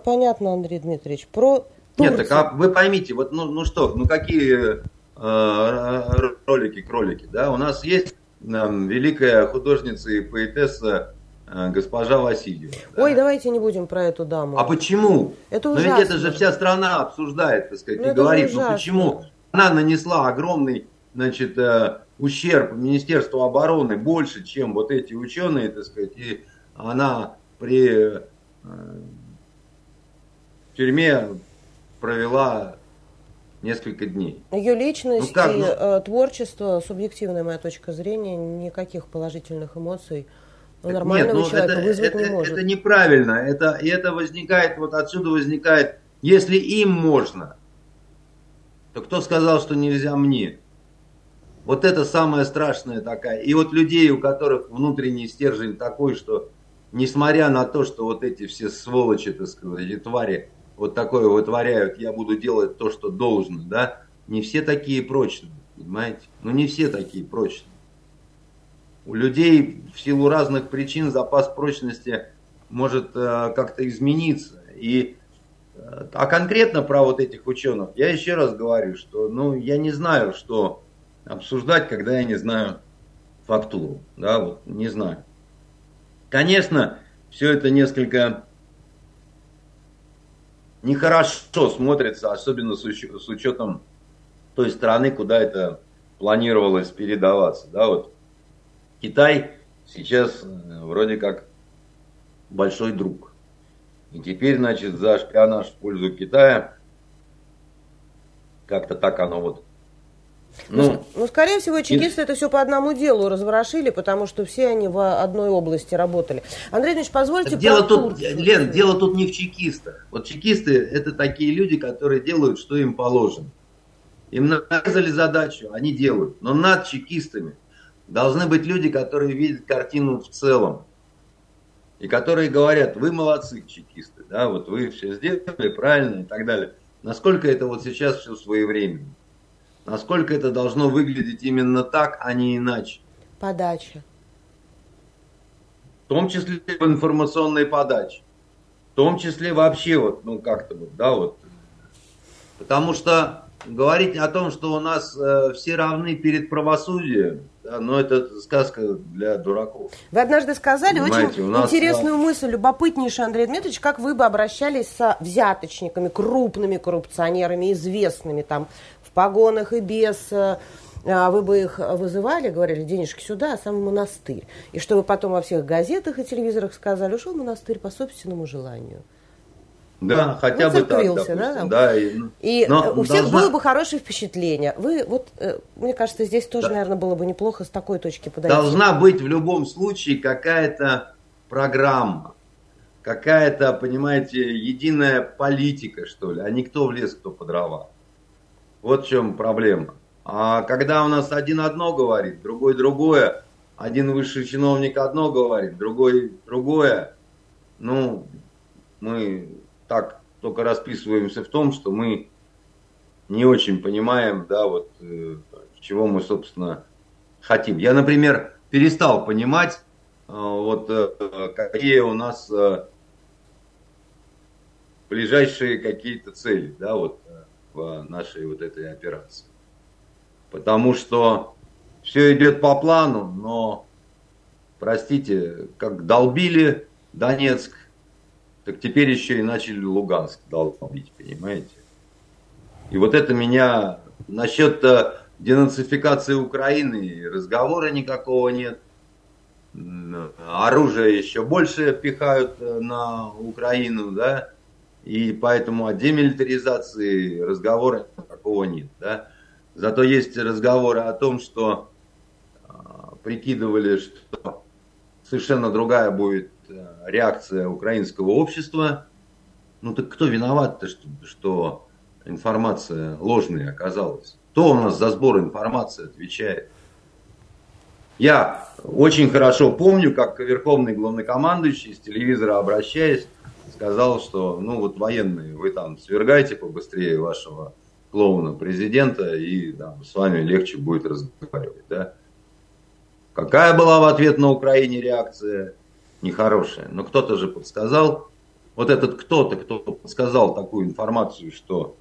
понятно, Андрей Дмитриевич. Про Турцию. Нет, так а вы поймите, вот ну, ну что, ну какие э, ролики, кролики, да? У нас есть э, великая художница и поэтесса э, госпожа Васильева. Ой, да? давайте не будем про эту даму. А почему? Это ужасно. Но ведь это же вся страна обсуждает, так сказать, ну, и говорит, ну почему? Она нанесла огромный значит, э, ущерб Министерству обороны больше, чем вот эти ученые, так сказать, и она при э, тюрьме провела несколько дней. Ее личность ну, как, и ну... Э, творчество, субъективная моя точка зрения, никаких положительных эмоций у нормального Нет, ну, человека это, вызвать это, не может. Это неправильно. Это, и это возникает, вот отсюда возникает, если им можно, то кто сказал, что нельзя мне? Вот это самое страшное такая. И вот людей, у которых внутренний стержень такой, что несмотря на то, что вот эти все сволочи, так сказать, эти твари вот такое вытворяют, я буду делать то, что должно, да, не все такие прочные, понимаете? Ну не все такие прочные. У людей в силу разных причин запас прочности может э, как-то измениться. И, э, а конкретно про вот этих ученых, я еще раз говорю, что ну, я не знаю, что обсуждать, когда я не знаю фактуру. Да, вот не знаю. Конечно, все это несколько нехорошо смотрится, особенно с, учетом той страны, куда это планировалось передаваться. Да, вот Китай сейчас вроде как большой друг. И теперь, значит, за шпионаж в пользу Китая, как-то так оно вот ну, ну, ну, скорее всего, чекисты и... это все по одному делу разворошили, потому что все они в одной области работали. Андрей Ильич, позвольте... Дело тут, Лен, дело тут не в чекистах. Вот чекисты это такие люди, которые делают, что им положено. Им нарезали задачу, они делают. Но над чекистами должны быть люди, которые видят картину в целом. и которые говорят, вы молодцы, чекисты, да, вот вы все сделали правильно и так далее. Насколько это вот сейчас все своевременно? Насколько это должно выглядеть именно так, а не иначе? Подача. В том числе в информационной подаче. В том числе вообще вот, ну как-то вот, да, вот. Потому что говорить о том, что у нас э, все равны перед правосудием, да, но это сказка для дураков. Вы однажды сказали Понимаете, очень нас, интересную да. мысль, любопытнейшую, Андрей Дмитриевич, как вы бы обращались со взяточниками, крупными коррупционерами, известными там в погонах и без э, а вы бы их вызывали, говорили, денежки сюда, а сам монастырь. И чтобы потом во всех газетах и телевизорах сказали, ушел в монастырь по собственному желанию. Да, хотя ну, бы так, допустим, да? да и, ну, и но у всех должна... было бы хорошее впечатление. Вы, вот, э, мне кажется, здесь тоже, да. наверное, было бы неплохо с такой точки подойти. Должна быть в любом случае какая-то программа, какая-то, понимаете, единая политика, что ли, а не кто в лес, кто по дрова. Вот в чем проблема. А когда у нас один одно говорит, другой другое, один высший чиновник одно говорит, другой другое, ну, мы так только расписываемся в том, что мы не очень понимаем, да, вот, э, чего мы, собственно, хотим. Я, например, перестал понимать, э, вот, э, какие у нас ближайшие какие-то цели, да, вот, в нашей вот этой операции потому что все идет по плану, но, простите, как долбили Донецк, так теперь еще и начали Луганск долбить, понимаете? И вот это меня насчет э, денацификации Украины разговора никакого нет. Оружие еще больше пихают э, на Украину, да, и поэтому о демилитаризации разговора никакого нет, да. Зато есть разговоры о том, что а, прикидывали, что совершенно другая будет реакция украинского общества. Ну так кто виноват-то, что, что информация ложная оказалась? Кто у нас за сбор информации отвечает? Я очень хорошо помню, как верховный главнокомандующий с телевизора обращаясь, сказал, что ну вот военные, вы там свергайте побыстрее вашего клоуна президента, и да, с вами легче будет разговаривать. Да? Какая была в ответ на Украине реакция? Нехорошая. Но кто-то же подсказал, вот этот кто-то, кто подсказал такую информацию, что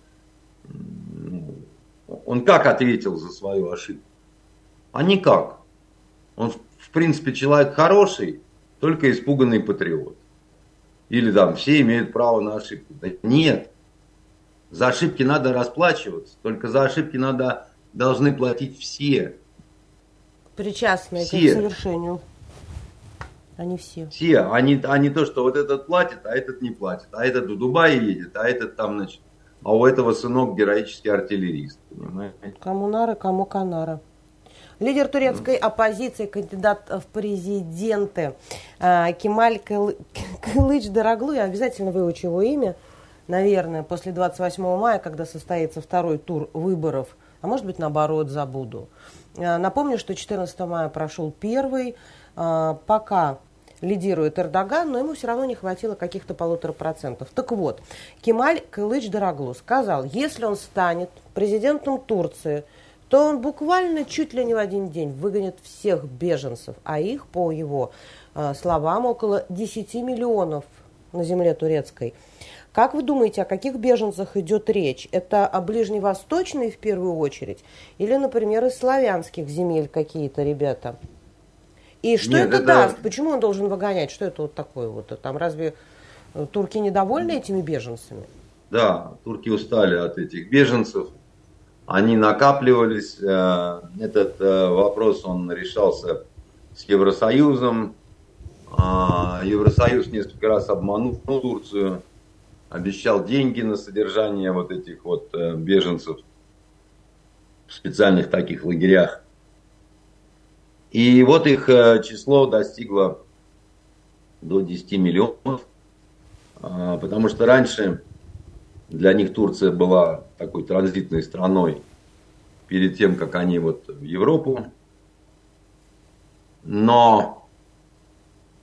он как ответил за свою ошибку? А никак. Он, в принципе, человек хороший, только испуганный патриот. Или там все имеют право на ошибку. Да нет. За ошибки надо расплачиваться, только за ошибки надо, должны платить все. Причастные все. к совершению. Они все. Все, а не то, что вот этот платит, а этот не платит, а этот в Дубае едет, а этот там, значит, а у этого сынок героический артиллерист, понимаете? Кому нара, кому канара. Лидер турецкой оппозиции, кандидат в президенты э, Кемаль Кылыч Дороглу, я обязательно выучу его имя, наверное, после 28 мая, когда состоится второй тур выборов, а может быть, наоборот, забуду. А, напомню, что 14 мая прошел первый, пока лидирует Эрдоган, но ему все равно не хватило каких-то полутора процентов. Так вот, Кемаль Кылыч Дороглу сказал, если он станет президентом Турции, то он буквально чуть ли не в один день выгонит всех беженцев, а их, по его а, словам, около 10 миллионов на земле турецкой. Как вы думаете, о каких беженцах идет речь? Это о ближневосточной в первую очередь? Или, например, из славянских земель какие-то ребята? И что Нет, это, это даст? Почему он должен выгонять? Что это вот такое вот? Там разве э, турки недовольны этими беженцами? Да, турки устали от этих беженцев. Они накапливались. Э, этот э, вопрос, он решался с Евросоюзом. А, Евросоюз несколько раз обманул Турцию обещал деньги на содержание вот этих вот беженцев в специальных таких лагерях. И вот их э, число достигло до 10 миллионов, а, потому что раньше для них Турция была такой транзитной страной перед тем, как они вот в Европу. Но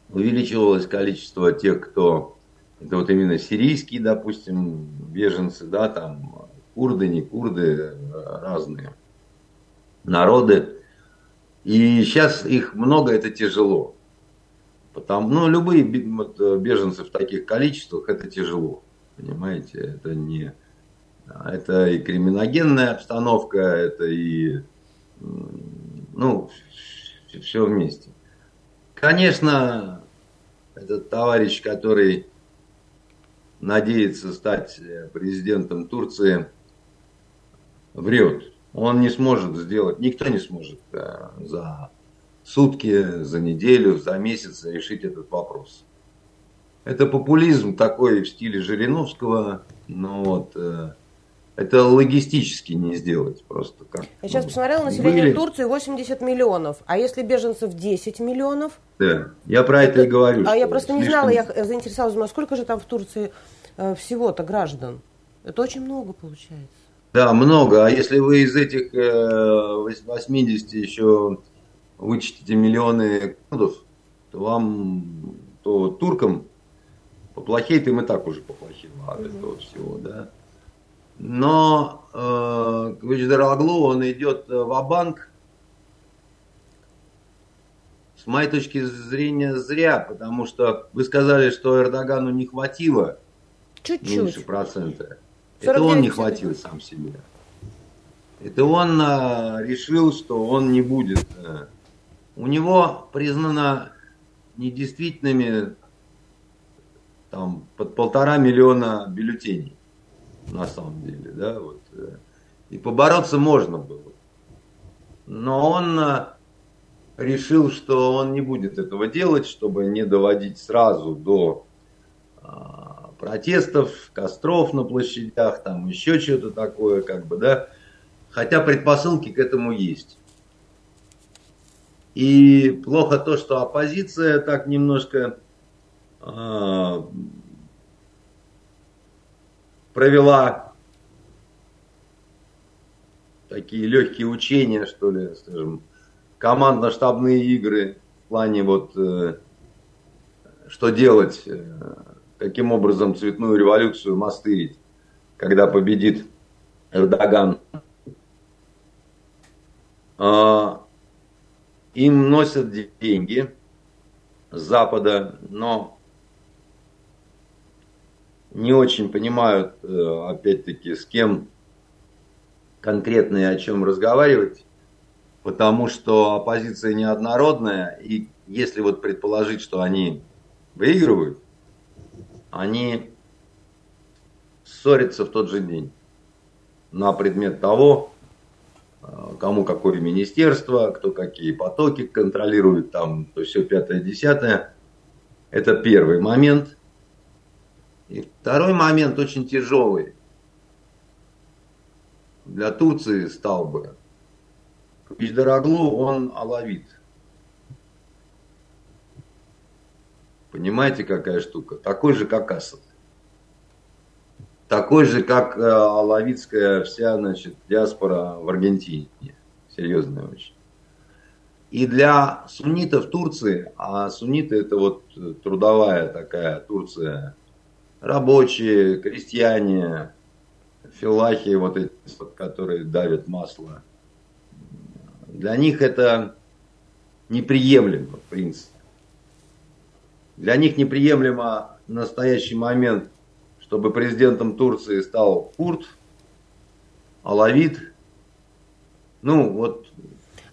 увеличивалось количество тех, кто это вот именно сирийские, допустим, беженцы, да, там курды, не курды, разные народы. И сейчас их много, это тяжело. Потому, ну, любые беженцы в таких количествах, это тяжело. Понимаете, это не... Это и криминогенная обстановка, это и... Ну, все вместе. Конечно, этот товарищ, который надеется стать президентом Турции, врет. Он не сможет сделать, никто не сможет э, за сутки, за неделю, за месяц решить этот вопрос. Это популизм такой в стиле Жириновского, но вот э, это логистически не сделать просто как. Я сейчас ну, посмотрела, население были... Турции 80 миллионов, а если беженцев 10 миллионов? Да, я про это, это и говорю. А я просто слишком... не знала, я заинтересовалась, думаю, сколько же там в Турции э, всего-то граждан? Это очень много получается. Да, много. А если вы из этих э, 80 еще вычтите миллионы курдов, то вам, то туркам поплохеет, им и так уже поплохело от этого всего, да. Но э, Квичдараглу, он идет в банк с моей точки зрения, зря, потому что вы сказали, что Эрдогану не хватило Чуть-чуть. меньше процента. Это он не хватил сам себе. Это он а, решил, что он не будет. А, у него признано недействительными там под полтора миллиона бюллетеней на самом деле, да, вот. Э, и побороться можно было. Но он а, решил, что он не будет этого делать, чтобы не доводить сразу до а, протестов, костров на площадях, там еще что-то такое, как бы, да. Хотя предпосылки к этому есть. И плохо то, что оппозиция так немножко э, провела такие легкие учения, что ли, скажем, командно-штабные игры в плане вот э, что делать, э, каким образом цветную революцию мастырить, когда победит Эрдоган. А, им носят деньги с Запада, но не очень понимают, э, опять-таки, с кем конкретно и о чем разговаривать, потому что оппозиция неоднородная, и если вот предположить, что они выигрывают, они ссорятся в тот же день на предмет того, э, кому какое министерство, кто какие потоки контролирует, там, то все пятое-десятое. Это первый момент. И второй момент очень тяжелый для Турции стал бы. Ичдараглу, он алавит. Понимаете, какая штука? Такой же, как Асад. Такой же, как э, алавитская вся, значит, диаспора в Аргентине. Серьезная очень. И для суннитов Турции, а сунниты это вот трудовая такая Турция, рабочие, крестьяне, филахи, вот эти, которые давят масло, для них это неприемлемо, в принципе. Для них неприемлемо в настоящий момент, чтобы президентом Турции стал Курт, Алавит. Ну, вот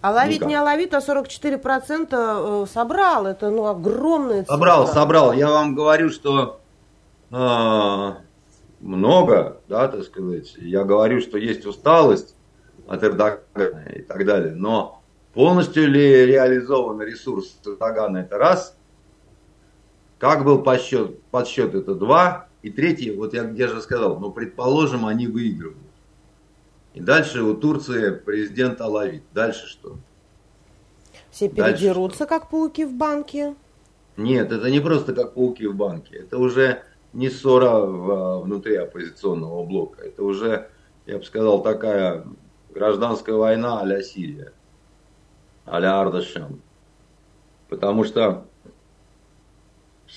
Алавит никак. не Алавит, а 44% э, собрал. Это ну, огромная цифра. Собрал, собрал. Я вам говорю, что э, много, да, так сказать. Я говорю, что есть усталость от Эрдогана и так далее. Но полностью ли реализован ресурс Эрдогана, это раз. Как был подсчет? Подсчет это два. И третий, вот я где же сказал, ну, предположим, они выигрывают. И дальше у Турции президент Алавит. Дальше что? Все передерутся, дальше как пауки в банке? Нет, это не просто как пауки в банке. Это уже не ссора в, внутри оппозиционного блока. Это уже, я бы сказал, такая гражданская война а-ля Сирия, а-ля Ардашам. Потому что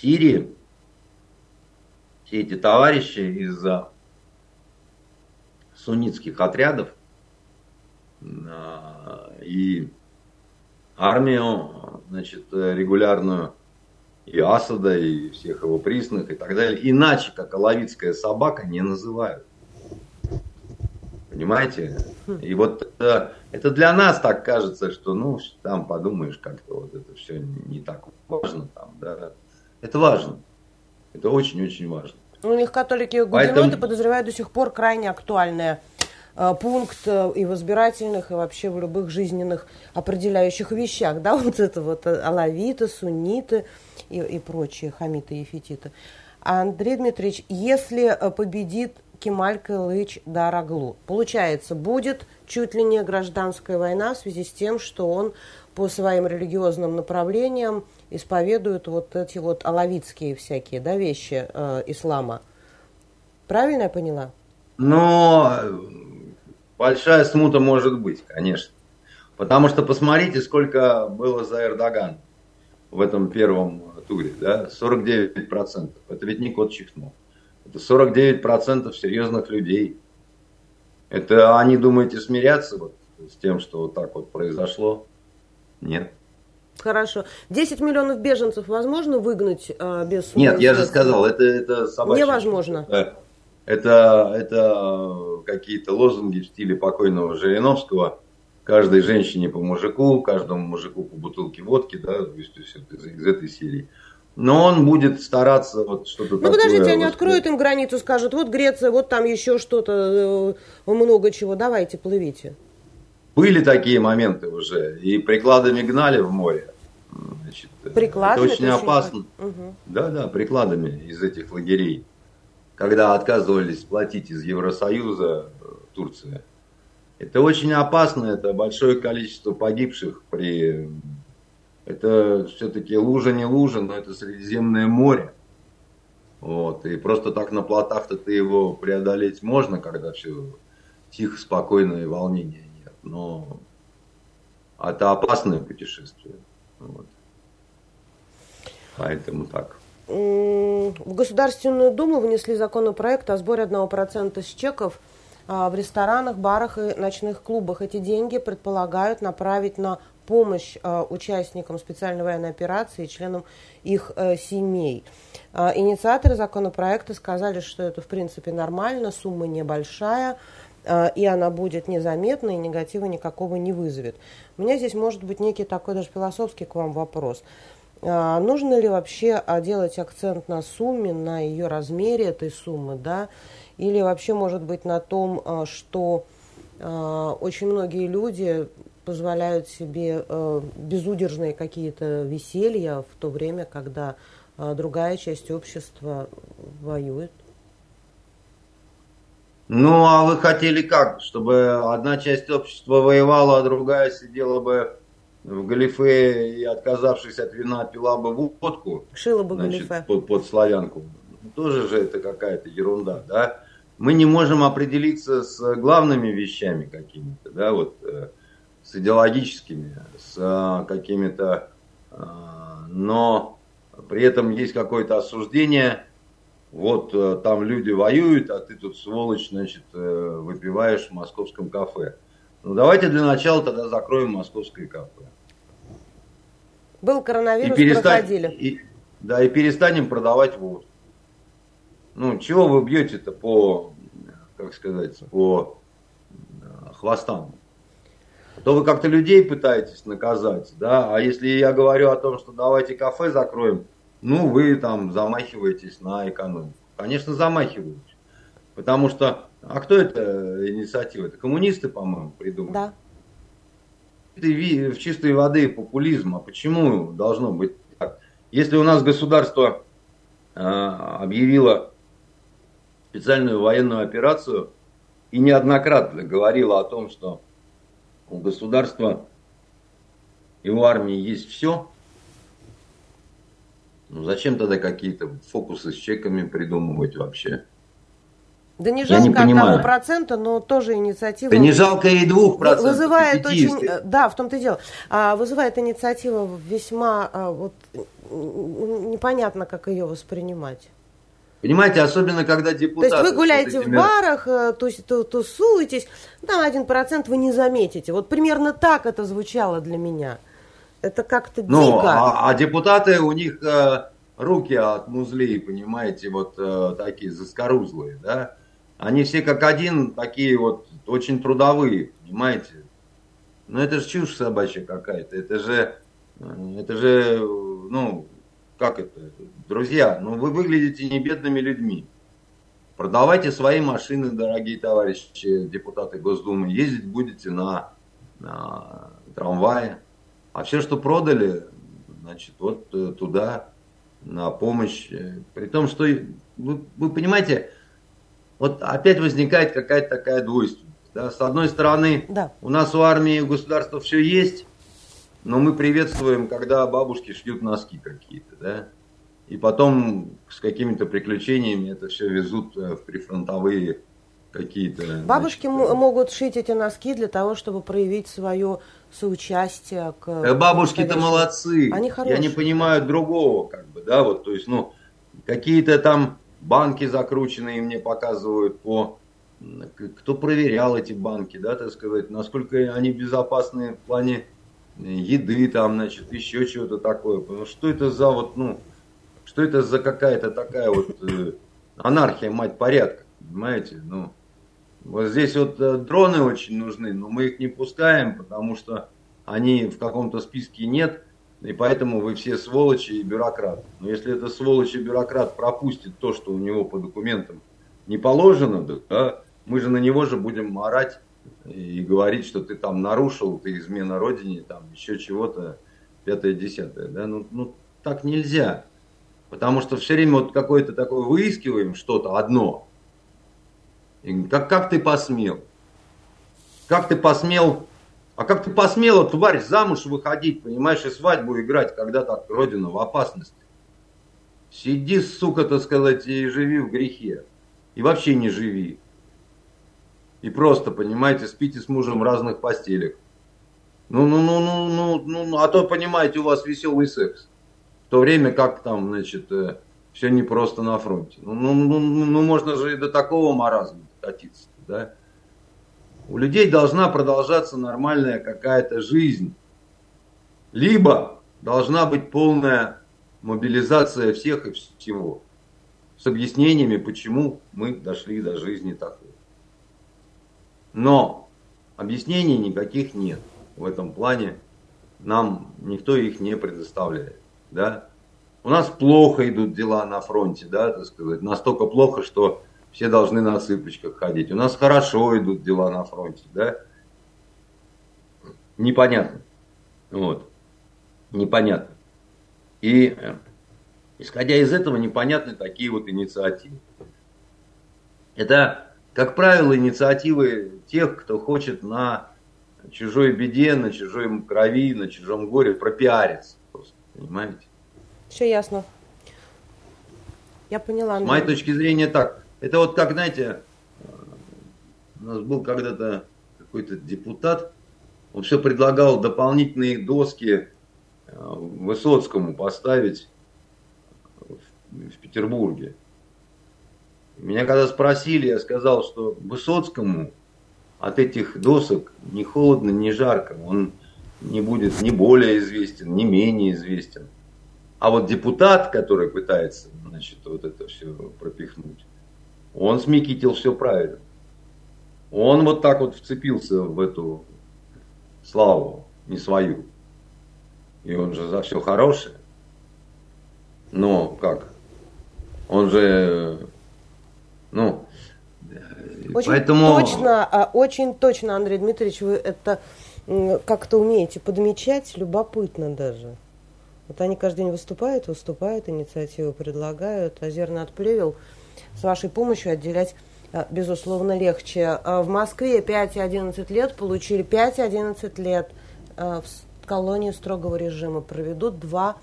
Сирии все эти товарищи из суннитских отрядов а, и армию, значит, регулярную, и Асада, и всех его присных, и так далее. Иначе, как алавитская собака, не называют. Понимаете? И вот это, это для нас так кажется, что, ну, там подумаешь, как-то вот это все не так важно. Там, да. Это важно. Это очень-очень важно. У них католики и гугеноты Поэтому... подозревают до сих пор крайне актуальная Э, пункт э, и в избирательных, и вообще в любых жизненных определяющих вещах, да, вот это вот э, алавиты, сунниты и, и прочие хамиты и фетиты. Андрей Дмитриевич, если победит Кемаль Кылыч Дараглу, получается, будет чуть ли не гражданская война в связи с тем, что он по своим религиозным направлениям исповедует вот эти вот алавитские всякие да, вещи э, ислама. Правильно я поняла? Но большая смута может быть, конечно. Потому что посмотрите, сколько было за Эрдоган в этом первом туре. Да? 49%. Это ведь не кот чихнул. Это 49% серьезных людей. Это они, думаете, смирятся вот с тем, что вот так вот произошло? Нет. Хорошо. 10 миллионов беженцев возможно выгнать э, без Нет, я же сказал, это, это собачье. Невозможно. Это, это, это какие-то лозунги в стиле покойного Жириновского. Каждой женщине по мужику, каждому мужику по бутылке водки, да, то есть, из, из этой серии. Но он будет стараться вот что-то Ну, подождите, они откроют им границу, скажут, вот Греция, вот там еще что-то, э, много чего, давайте, плывите. Были такие моменты уже, и прикладами гнали в море. Значит, прикладами? Это очень это опасно. Угу. Да, да, прикладами из этих лагерей когда отказывались платить из Евросоюза э, Турция. Это очень опасно, это большое количество погибших при... Это все-таки лужа не лужа, но это Средиземное море. Вот. И просто так на плотах-то ты его преодолеть можно, когда все тихо, спокойно и волнения нет. Но это опасное путешествие. Вот. Поэтому так в Государственную Думу внесли законопроект о сборе 1% с чеков а, в ресторанах, барах и ночных клубах. Эти деньги предполагают направить на помощь а, участникам специальной военной операции и членам их э, семей. А, инициаторы законопроекта сказали, что это в принципе нормально, сумма небольшая, и она будет незаметна и негатива никакого не вызовет. У меня здесь может быть некий такой даже философский к вам вопрос. А, нужно ли вообще а, делать акцент на сумме, на ее размере этой суммы, да, или вообще может быть на том, а, что очень многие люди позволяют себе безудержные какие-то веселья в то время, когда другая часть общества воюет? Ну, а вы хотели как? Чтобы одна часть общества воевала, а другая сидела бы в галифе и отказавшись от вина пила бы водку. Шила бы значит, галифе. Под, под славянку. Тоже же это какая-то ерунда, да. Мы не можем определиться с главными вещами какими-то, да, вот э, с идеологическими, с э, какими-то, э, но при этом есть какое-то осуждение, вот там люди воюют, а ты тут сволочь, значит, выпиваешь в московском кафе. Ну давайте для начала тогда закроем московское кафе. Был коронавирус, и перестань, проходили. И, да, и перестанем продавать водку. Ну, чего вы бьете-то по, как сказать, по э, хвостам? То вы как-то людей пытаетесь наказать, да, а если я говорю о том, что давайте кафе закроем, ну, вы там замахиваетесь на экономику. Конечно, замахиваетесь. Потому что а кто это инициатива? Это коммунисты, по-моему, придумали. Да. В чистой воды популизм. А почему должно быть так? Если у нас государство э, объявило специальную военную операцию и неоднократно говорило о том, что у государства и у армии есть все, ну зачем тогда какие-то фокусы с чеками придумывать вообще? Да не жалко Я не одного процента, но тоже инициатива... Да не жалко и двух процентов. Вызывает очень... Да, в том-то и дело. А, вызывает инициатива весьма а, вот, непонятно, как ее воспринимать. Понимаете, особенно когда депутаты... То есть вы гуляете этими... в барах, э, тусуетесь, там один процент вы не заметите. Вот примерно так это звучало для меня. Это как-то ну, дико. А, а депутаты, у них э, руки от музлей, понимаете, вот э, такие заскорузлые, да? Они все как один такие вот очень трудовые, понимаете? Но это же чушь собачья какая-то. Это же, э, это же, ну, как это, друзья, ну вы выглядите не бедными людьми. Продавайте свои машины, дорогие товарищи депутаты Госдумы, ездить будете на, на трамвае. А все, что продали, значит, вот э, туда на помощь. При том, что вы, вы понимаете, вот опять возникает какая-то такая двойственность. Да? С одной стороны, да. у нас у армии и государства все есть, но мы приветствуем, когда бабушки шьют носки какие-то, да, и потом с какими-то приключениями это все везут э, в прифронтовые какие-то... Бабушки значит, могут шить эти носки для того, чтобы проявить свое соучастие к... Э, бабушки-то молодцы. Они хорошие. Я не понимаю другого, как бы, да, вот, то есть, ну, какие-то там банки закрученные мне показывают по... Кто проверял эти банки, да, так сказать, насколько они безопасны в плане еды там, значит, еще чего-то такое. Потому что это за вот, ну, что это за какая-то такая вот э, анархия, мать порядка, понимаете? Ну, вот здесь вот э, дроны очень нужны, но мы их не пускаем, потому что они в каком-то списке нет, и поэтому вы все сволочи и бюрократы. Но если это сволочь и бюрократ пропустит то, что у него по документам не положено, да, мы же на него же будем орать и говорить, что ты там нарушил, ты измена родине, там еще чего-то, пятое, десятое. Да? Ну, ну, так нельзя. Потому что все время вот какое-то такое выискиваем что-то одно. И как, как ты посмел? Как ты посмел? А как ты посмела, тварь, замуж выходить, понимаешь, и свадьбу играть, когда так родина в опасности? Сиди, сука, так сказать, и живи в грехе. И вообще не живи. И просто, понимаете, спите с мужем в разных постелях. Ну, ну, ну, ну, ну, ну, ну, а то, понимаете, у вас веселый секс. В то время как там, значит, э, все непросто на фронте. Ну, ну, ну, ну, ну, можно же и до такого маразма катиться, да? У людей должна продолжаться нормальная какая-то жизнь. Либо должна быть полная мобилизация всех и всего. С объяснениями, почему мы дошли до жизни такой. Но объяснений никаких нет в этом плане. Нам никто их не предоставляет. Да? У нас плохо идут дела на фронте, да, так сказать. Настолько плохо, что все должны на цыпочках ходить. У нас хорошо идут дела на фронте, да. Непонятно. Вот. Непонятно. И э, исходя из этого непонятны такие вот инициативы. Это как правило, инициативы тех, кто хочет на чужой беде, на чужой крови, на чужом горе пропиариться просто, понимаете? Все ясно. Я поняла. Андрей. С моей точки зрения так. Это вот как, знаете, у нас был когда-то какой-то депутат, он все предлагал дополнительные доски э, Высоцкому поставить в Петербурге. Меня когда спросили, я сказал, что Высоцкому от этих досок не холодно, не жарко. Он не будет ни более известен, ни менее известен. А вот депутат, который пытается значит, вот это все пропихнуть, он смекитил все правильно. Он вот так вот вцепился в эту славу, не свою. И он же за все хорошее. Но как? Он же ну, очень поэтому... точно, а, очень точно, Андрей Дмитриевич, вы это как-то умеете подмечать, любопытно даже. Вот они каждый день выступают, выступают, инициативу предлагают. Озерно отплевел. С вашей помощью отделять, а, безусловно, легче. А в Москве 5 и 11 лет получили 5 и 11 лет в колонии строгого режима. Проведут два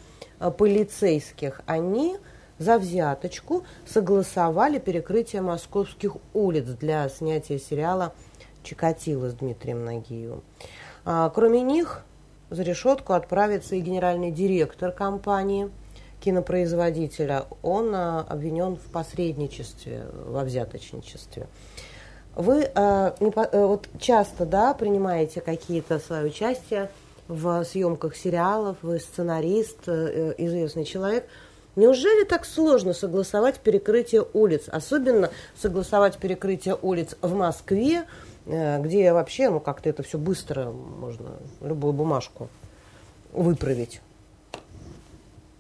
полицейских. Они за взяточку согласовали перекрытие московских улиц для снятия сериала «Чикатило» с Дмитрием Нагиевым. Кроме них за решетку отправится и генеральный директор компании кинопроизводителя, он а, обвинен в посредничестве, во взяточничестве. Вы а, не, а, вот часто да, принимаете какие-то свои участия в съемках сериалов, вы сценарист, э, известный человек. Неужели так сложно согласовать перекрытие улиц? Особенно согласовать перекрытие улиц в Москве, э, где вообще, ну, как-то это все быстро, можно любую бумажку выправить.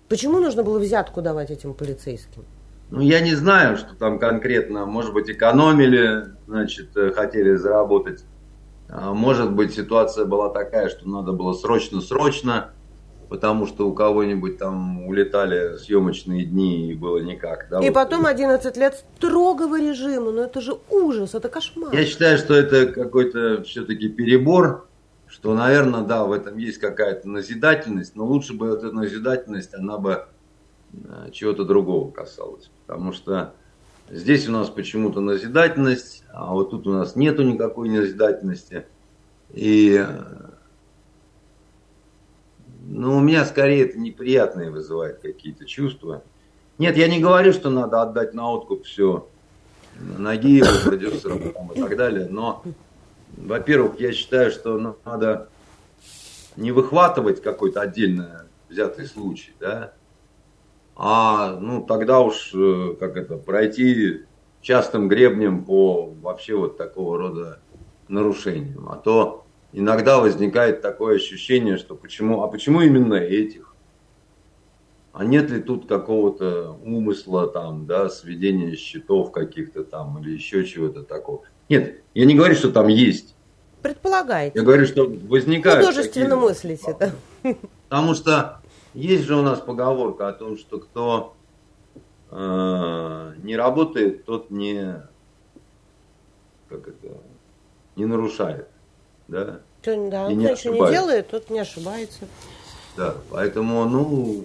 Почему нужно было взятку давать этим полицейским? Ну, я не знаю, что там конкретно. Может быть, экономили, значит, э, хотели заработать. А может быть, ситуация была такая, что надо было срочно-срочно, потому что у кого-нибудь там улетали съемочные дни и было никак. Да, и вот. потом 11 лет строгого режима. Ну, это же ужас, это кошмар. Я считаю, что это какой-то все-таки перебор что, наверное, да, в этом есть какая-то назидательность, но лучше бы эта назидательность, она бы э, чего-то другого касалась. Потому что здесь у нас почему-то назидательность, а вот тут у нас нету никакой назидательности. И э, ну, у меня скорее это неприятные вызывает какие-то чувства. Нет, я не говорю, что надо отдать на откуп все Нагиеву, продюсерам и так далее, но во-первых, я считаю, что надо не выхватывать какой-то отдельно взятый случай, да, а ну тогда уж э, как это пройти частым гребнем по вообще вот такого рода нарушениям. А то иногда возникает такое ощущение, что почему, а почему именно этих? А нет ли тут какого-то умысла там, да, сведения счетов каких-то там или еще чего-то такого? Нет, я не говорю, что там есть. Предполагаете. Я говорю, что возникают Художественно мыслите, да. Потому что есть же у нас поговорка о том, что кто э, не работает, тот не как это не нарушает, да. Кто, да, и кто ничего не делает, тот не ошибается. Да, поэтому, ну,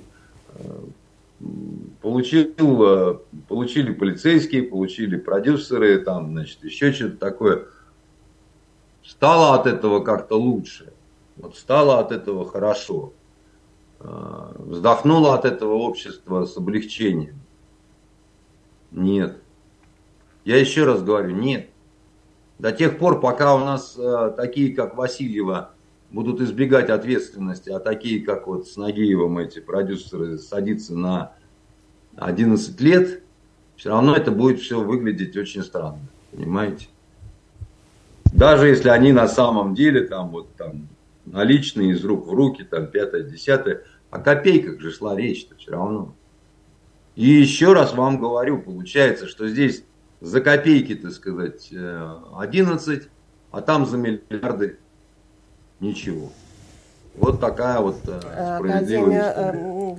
получил, э, получили полицейские, получили продюсеры, там, значит, еще что-то такое. Стало от этого как-то лучше. Вот стало от этого хорошо. Э, вздохнуло от этого общество с облегчением. Нет. Я еще раз говорю, нет. До тех пор, пока у нас э, такие, как Васильева, будут избегать ответственности, а такие, как вот с Нагиевым эти продюсеры садятся на 11 лет, все равно это будет все выглядеть очень странно. Понимаете? Даже если они на самом деле там вот там наличные из рук в руки, там пятое, десятое, о копейках же шла речь-то все равно. И еще раз вам говорю, получается, что здесь за копейки, так сказать, 11, а там за миллиарды ничего. Вот такая вот э, Академия, э,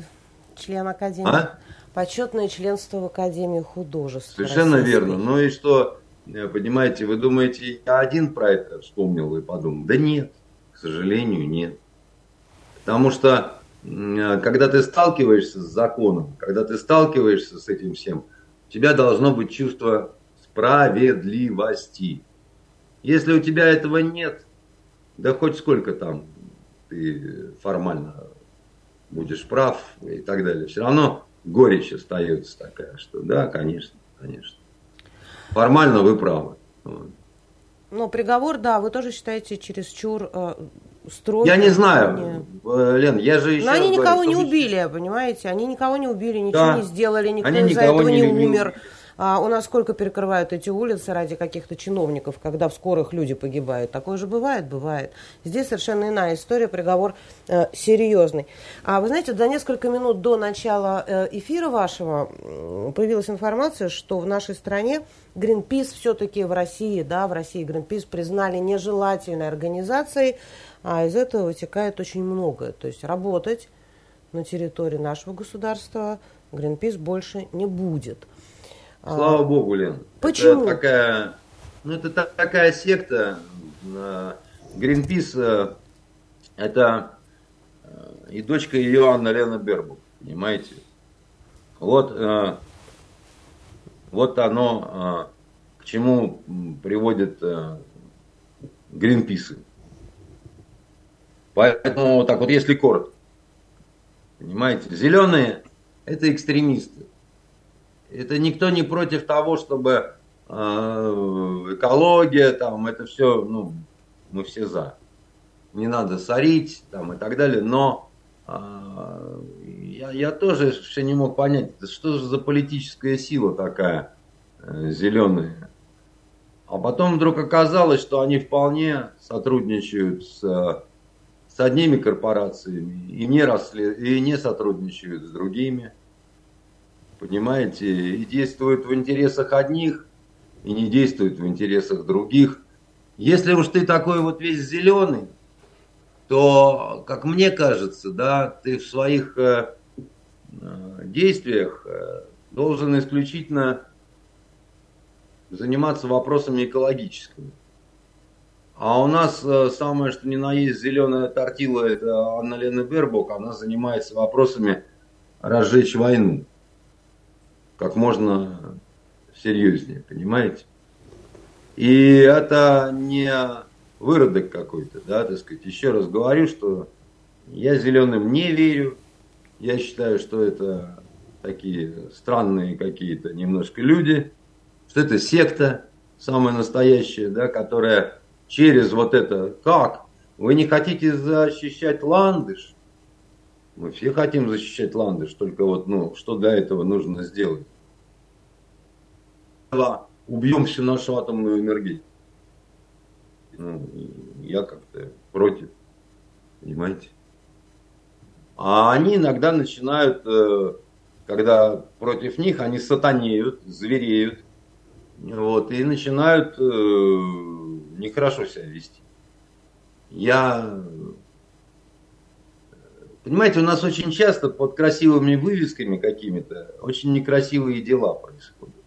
член Академии. А? Почетное членство в Академии художеств. Совершенно Российской. верно. Ну и что, э, понимаете, вы думаете, я один про это вспомнил и подумал? Да нет, к сожалению, нет. Потому что когда ты сталкиваешься с законом, когда ты сталкиваешься с этим всем, у тебя должно быть чувство справедливости. Если у тебя этого нет, да хоть сколько там ты формально будешь прав и так далее, все равно горечь остается такая, что да, конечно, конечно. Формально вы правы. Ну, приговор, да, вы тоже считаете чересчур э, строгий. Я не знаю, не... Лен, я же еще... Но они никого говорю, не убили, понимаете? Они никого не убили, ничего да. не сделали, никто из-за этого не, не умер. А у нас сколько перекрывают эти улицы ради каких-то чиновников, когда в скорых люди погибают? Такое же бывает? Бывает. Здесь совершенно иная история, приговор э, серьезный. А вы знаете, за несколько минут до начала э, эфира вашего появилась информация, что в нашей стране Greenpeace все-таки в России, да, в России Greenpeace признали нежелательной организацией, а из этого вытекает очень многое. То есть работать на территории нашего государства Greenpeace больше не будет. Слава а, богу, Лен. Почему? Это такая, ну, это такая секта. Гринпис э, это э, и дочка ее Анна Лена Бербук, понимаете? Вот, э, вот оно к чему приводит Гринписы. Поэтому так вот, если коротко, понимаете, зеленые это экстремисты. Это никто не против того, чтобы э, экология, там, это все, ну, мы все за. Не надо сорить, там, и так далее, но э, я, я тоже все не мог понять, что же за политическая сила такая э, зеленая. А потом вдруг оказалось, что они вполне сотрудничают с, с одними корпорациями и не, расслед... и не сотрудничают с другими понимаете, и действует в интересах одних, и не действует в интересах других. Если уж ты такой вот весь зеленый, то, как мне кажется, да, ты в своих э, э, действиях э, должен исключительно заниматься вопросами экологическими. А у нас э, самое, что ни на есть зеленая тортила, это Анна-Лена Бербок, она занимается вопросами разжечь войну как можно серьезнее, понимаете? И это не выродок какой-то, да, так сказать. Еще раз говорю, что я зеленым не верю. Я считаю, что это такие странные какие-то немножко люди, что это секта самая настоящая, да, которая через вот это, как, вы не хотите защищать ландыш? Мы все хотим защищать ландыш, только вот, ну, что для этого нужно сделать? Убьем всю нашу атомную энергетику. Ну, я как-то против, понимаете? А они иногда начинают, э, когда против них, они сатанеют, звереют, вот, и начинают э, нехорошо себя вести. Я Понимаете, у нас очень часто под красивыми вывесками какими-то очень некрасивые дела происходят.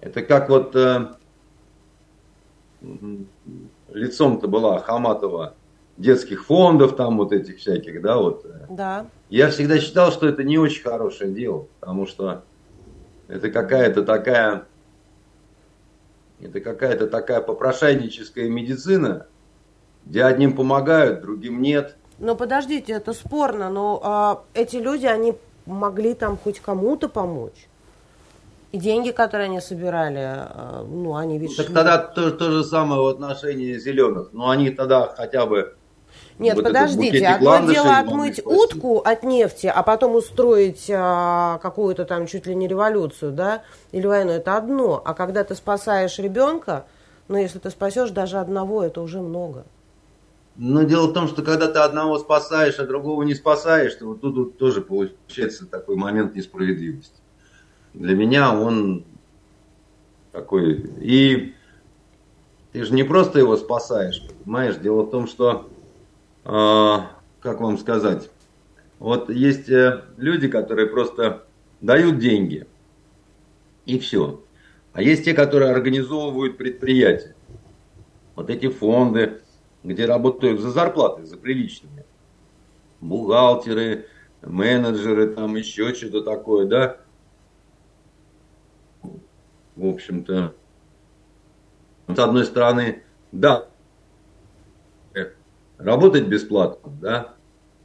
Это как вот э, лицом-то была Хаматова детских фондов, там вот этих всяких, да, вот. Да. Я всегда считал, что это не очень хорошее дело, потому что это какая-то такая, это какая-то такая попрошайническая медицина, где одним помогают, другим нет. Но подождите, это спорно, но а, эти люди, они могли там хоть кому-то помочь. И деньги, которые они собирали, а, ну, они ведь... Так тогда то, то же самое в отношении зеленых. Но они тогда хотя бы нет, вот подождите, одно дело отмыть утку от нефти, а потом устроить а, какую-то там чуть ли не революцию, да, или войну, это одно. А когда ты спасаешь ребенка, ну, если ты спасешь даже одного, это уже много. Но дело в том, что когда ты одного спасаешь, а другого не спасаешь, то вот тут вот тоже получается такой момент несправедливости. Для меня он такой... И ты же не просто его спасаешь, понимаешь? Дело в том, что, э, как вам сказать, вот есть э, люди, которые просто дают деньги, и все. А есть те, которые организовывают предприятия. Вот эти фонды, где работают за зарплаты, за приличными. Бухгалтеры, менеджеры, там еще что-то такое, да. В общем-то, с одной стороны, да, работать бесплатно, да,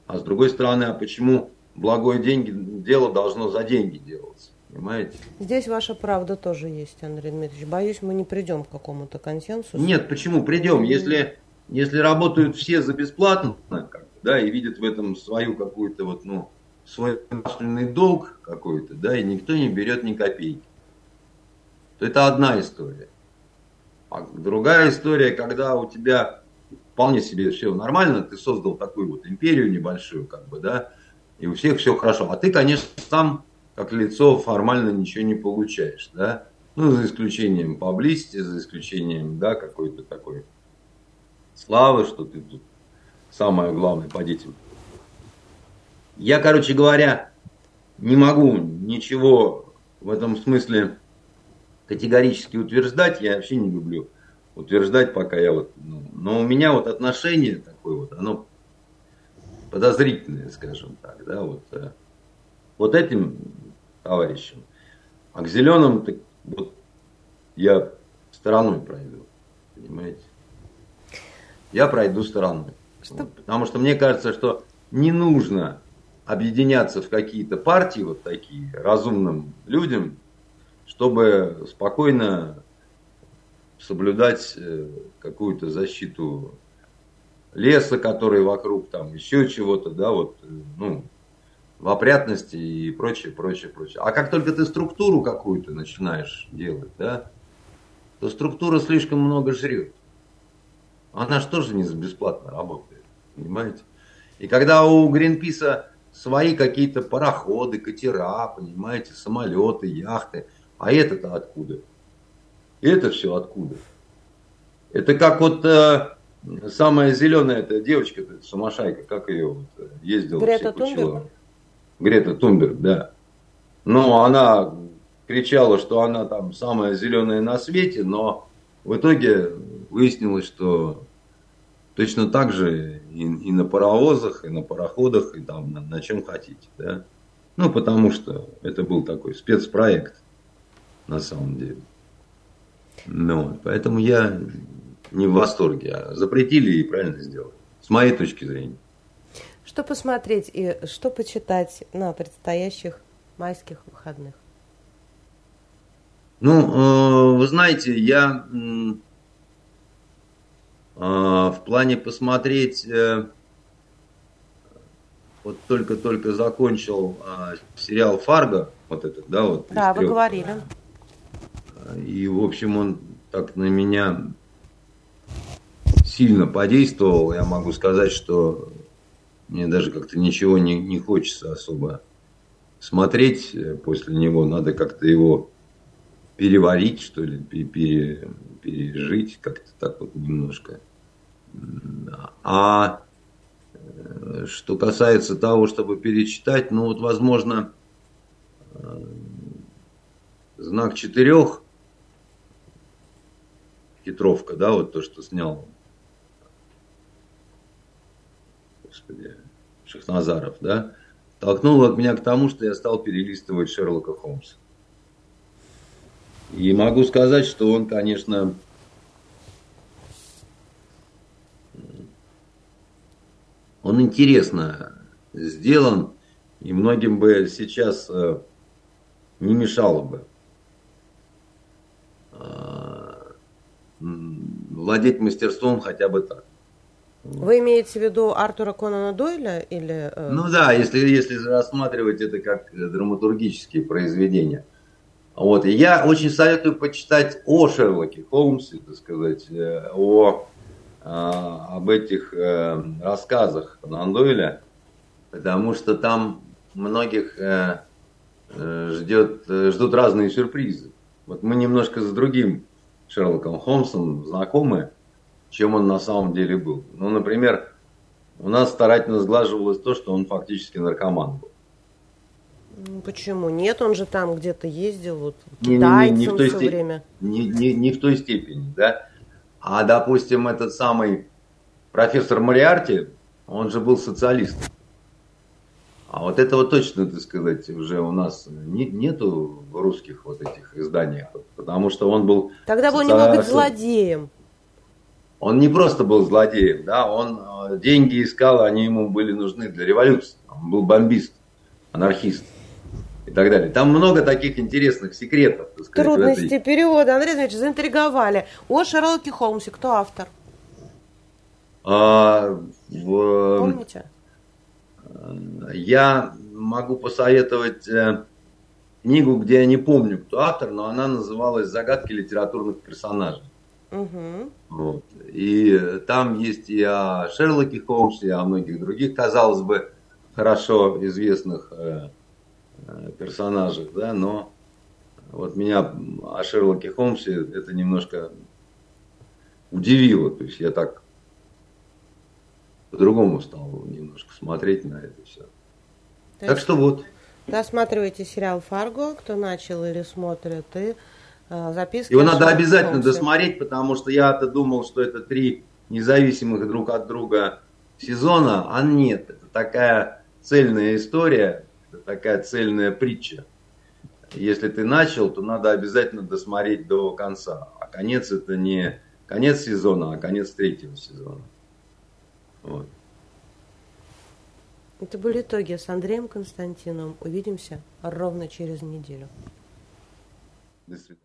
а с другой стороны, а почему благое деньги, дело должно за деньги делаться? Понимаете? Здесь ваша правда тоже есть, Андрей Дмитриевич. Боюсь, мы не придем к какому-то консенсусу. Нет, почему придем? Если если работают все за бесплатно, да, и видят в этом свою какую-то вот, ну, свой нравственный долг какой-то, да, и никто не берет ни копейки, то это одна история. А другая история, когда у тебя вполне себе все нормально, ты создал такую вот империю небольшую, как бы, да, и у всех все хорошо. А ты, конечно, сам как лицо формально ничего не получаешь, да, ну, за исключением поблизости, за исключением, да, какой-то такой славы, что ты тут самое главное по детям. Я, короче говоря, не могу ничего в этом смысле категорически утверждать. Я вообще не люблю утверждать, пока я вот... Ну, но у меня вот отношение такое вот, оно подозрительное, скажем так, да, вот, э, вот этим товарищам. А к зеленым так, вот, я стороной пройду, понимаете? я пройду стороной. Что... Потому что мне кажется, что не нужно объединяться в какие-то партии, вот такие, разумным людям, чтобы спокойно соблюдать э, какую-то защиту леса, который вокруг, там еще чего-то, да, вот, э, ну, в опрятности и прочее, прочее, прочее. А как только ты структуру какую-то начинаешь делать, да, то структура слишком много жрет. Она же тоже не бесплатно работает, понимаете? И когда у Гринписа свои какие-то пароходы, катера, понимаете, самолеты, яхты, а это-то откуда? Это все откуда? Это как вот э, самая зеленая эта девочка, эта сумасшайка, как ее вот, э, ездила, Грета Тунберг? Грета Тунберг, да. Но она кричала, что она там самая зеленая на свете, но в итоге выяснилось, что точно так же и, и на паровозах, и на пароходах, и там на, на чем хотите, да. Ну, потому что это был такой спецпроект на самом деле. Ну, поэтому я не в восторге. А запретили и правильно сделали. С моей точки зрения. Что посмотреть и что почитать на предстоящих майских выходных? Ну, э, вы знаете, я э, в плане посмотреть, э, вот только-только закончил сериал «Фарго», вот этот, да, вот. Да, вы говорили. И, в общем, он так на меня сильно подействовал. Я могу сказать, что мне даже как-то ничего не, не хочется особо смотреть э, после него. Надо как-то его переварить, что ли, пере, пережить как-то так вот немножко. А э, что касается того, чтобы перечитать, ну вот, возможно, э, знак четырех, хитровка, да, вот то, что снял господи, Шахназаров, да, толкнуло меня к тому, что я стал перелистывать Шерлока Холмса. И могу сказать, что он, конечно, он интересно сделан, и многим бы сейчас э, не мешало бы э, владеть мастерством хотя бы так. Вы имеете в виду Артура Конана Дойля или? Э, ну да, если если рассматривать это как драматургические произведения. Вот и я очень советую почитать о Шерлоке Холмсе, так сказать, э, о а, об этих э, рассказах Конана Дойля, потому что там многих ждет, ждут разные сюрпризы. Вот мы немножко с другим Шерлоком Холмсом знакомы чем он на самом деле был. Ну, например, у нас старательно сглаживалось то, что он фактически наркоман был. Ну, почему? Нет, он же там где-то ездил, вот китайцем не, не, не в той все степ... время. Не, не, не в той степени, да. А, допустим, этот самый профессор Мариарти, он же был социалистом. А вот этого точно, так сказать, уже у нас не, нету в русских вот этих изданиях, потому что он был... Тогда был немного злодеем он не просто был злодеем, да, он э, деньги искал, они ему были нужны для революции. Он был бомбист, анархист и так далее. Там много таких интересных секретов. Так сказать, Трудности этой... перевода, Андрей Андреевич, заинтриговали. О Шерлоке Холмсе кто автор? А, в... Помните? Я могу посоветовать э, книгу, где я не помню, кто автор, но она называлась «Загадки литературных персонажей». Угу. Вот. И там есть и о Шерлоке Холмсе, и о многих других, казалось бы, хорошо известных э, э, персонажах, да, но вот меня о Шерлоке Холмсе это немножко удивило. То есть я так по-другому стал немножко смотреть на это все. То так что вот. Досматривайте сериал Фарго, кто начал или смотрит, и Э, записки. Его надо обязательно досмотреть, потому что я-то думал, что это три независимых друг от друга сезона, а нет, это такая цельная история, это такая цельная притча. Если ты начал, то надо обязательно досмотреть до конца. А конец это не конец сезона, а конец третьего сезона. Вот. Это были итоги с Андреем Константиновым. Увидимся ровно через неделю. До свидания.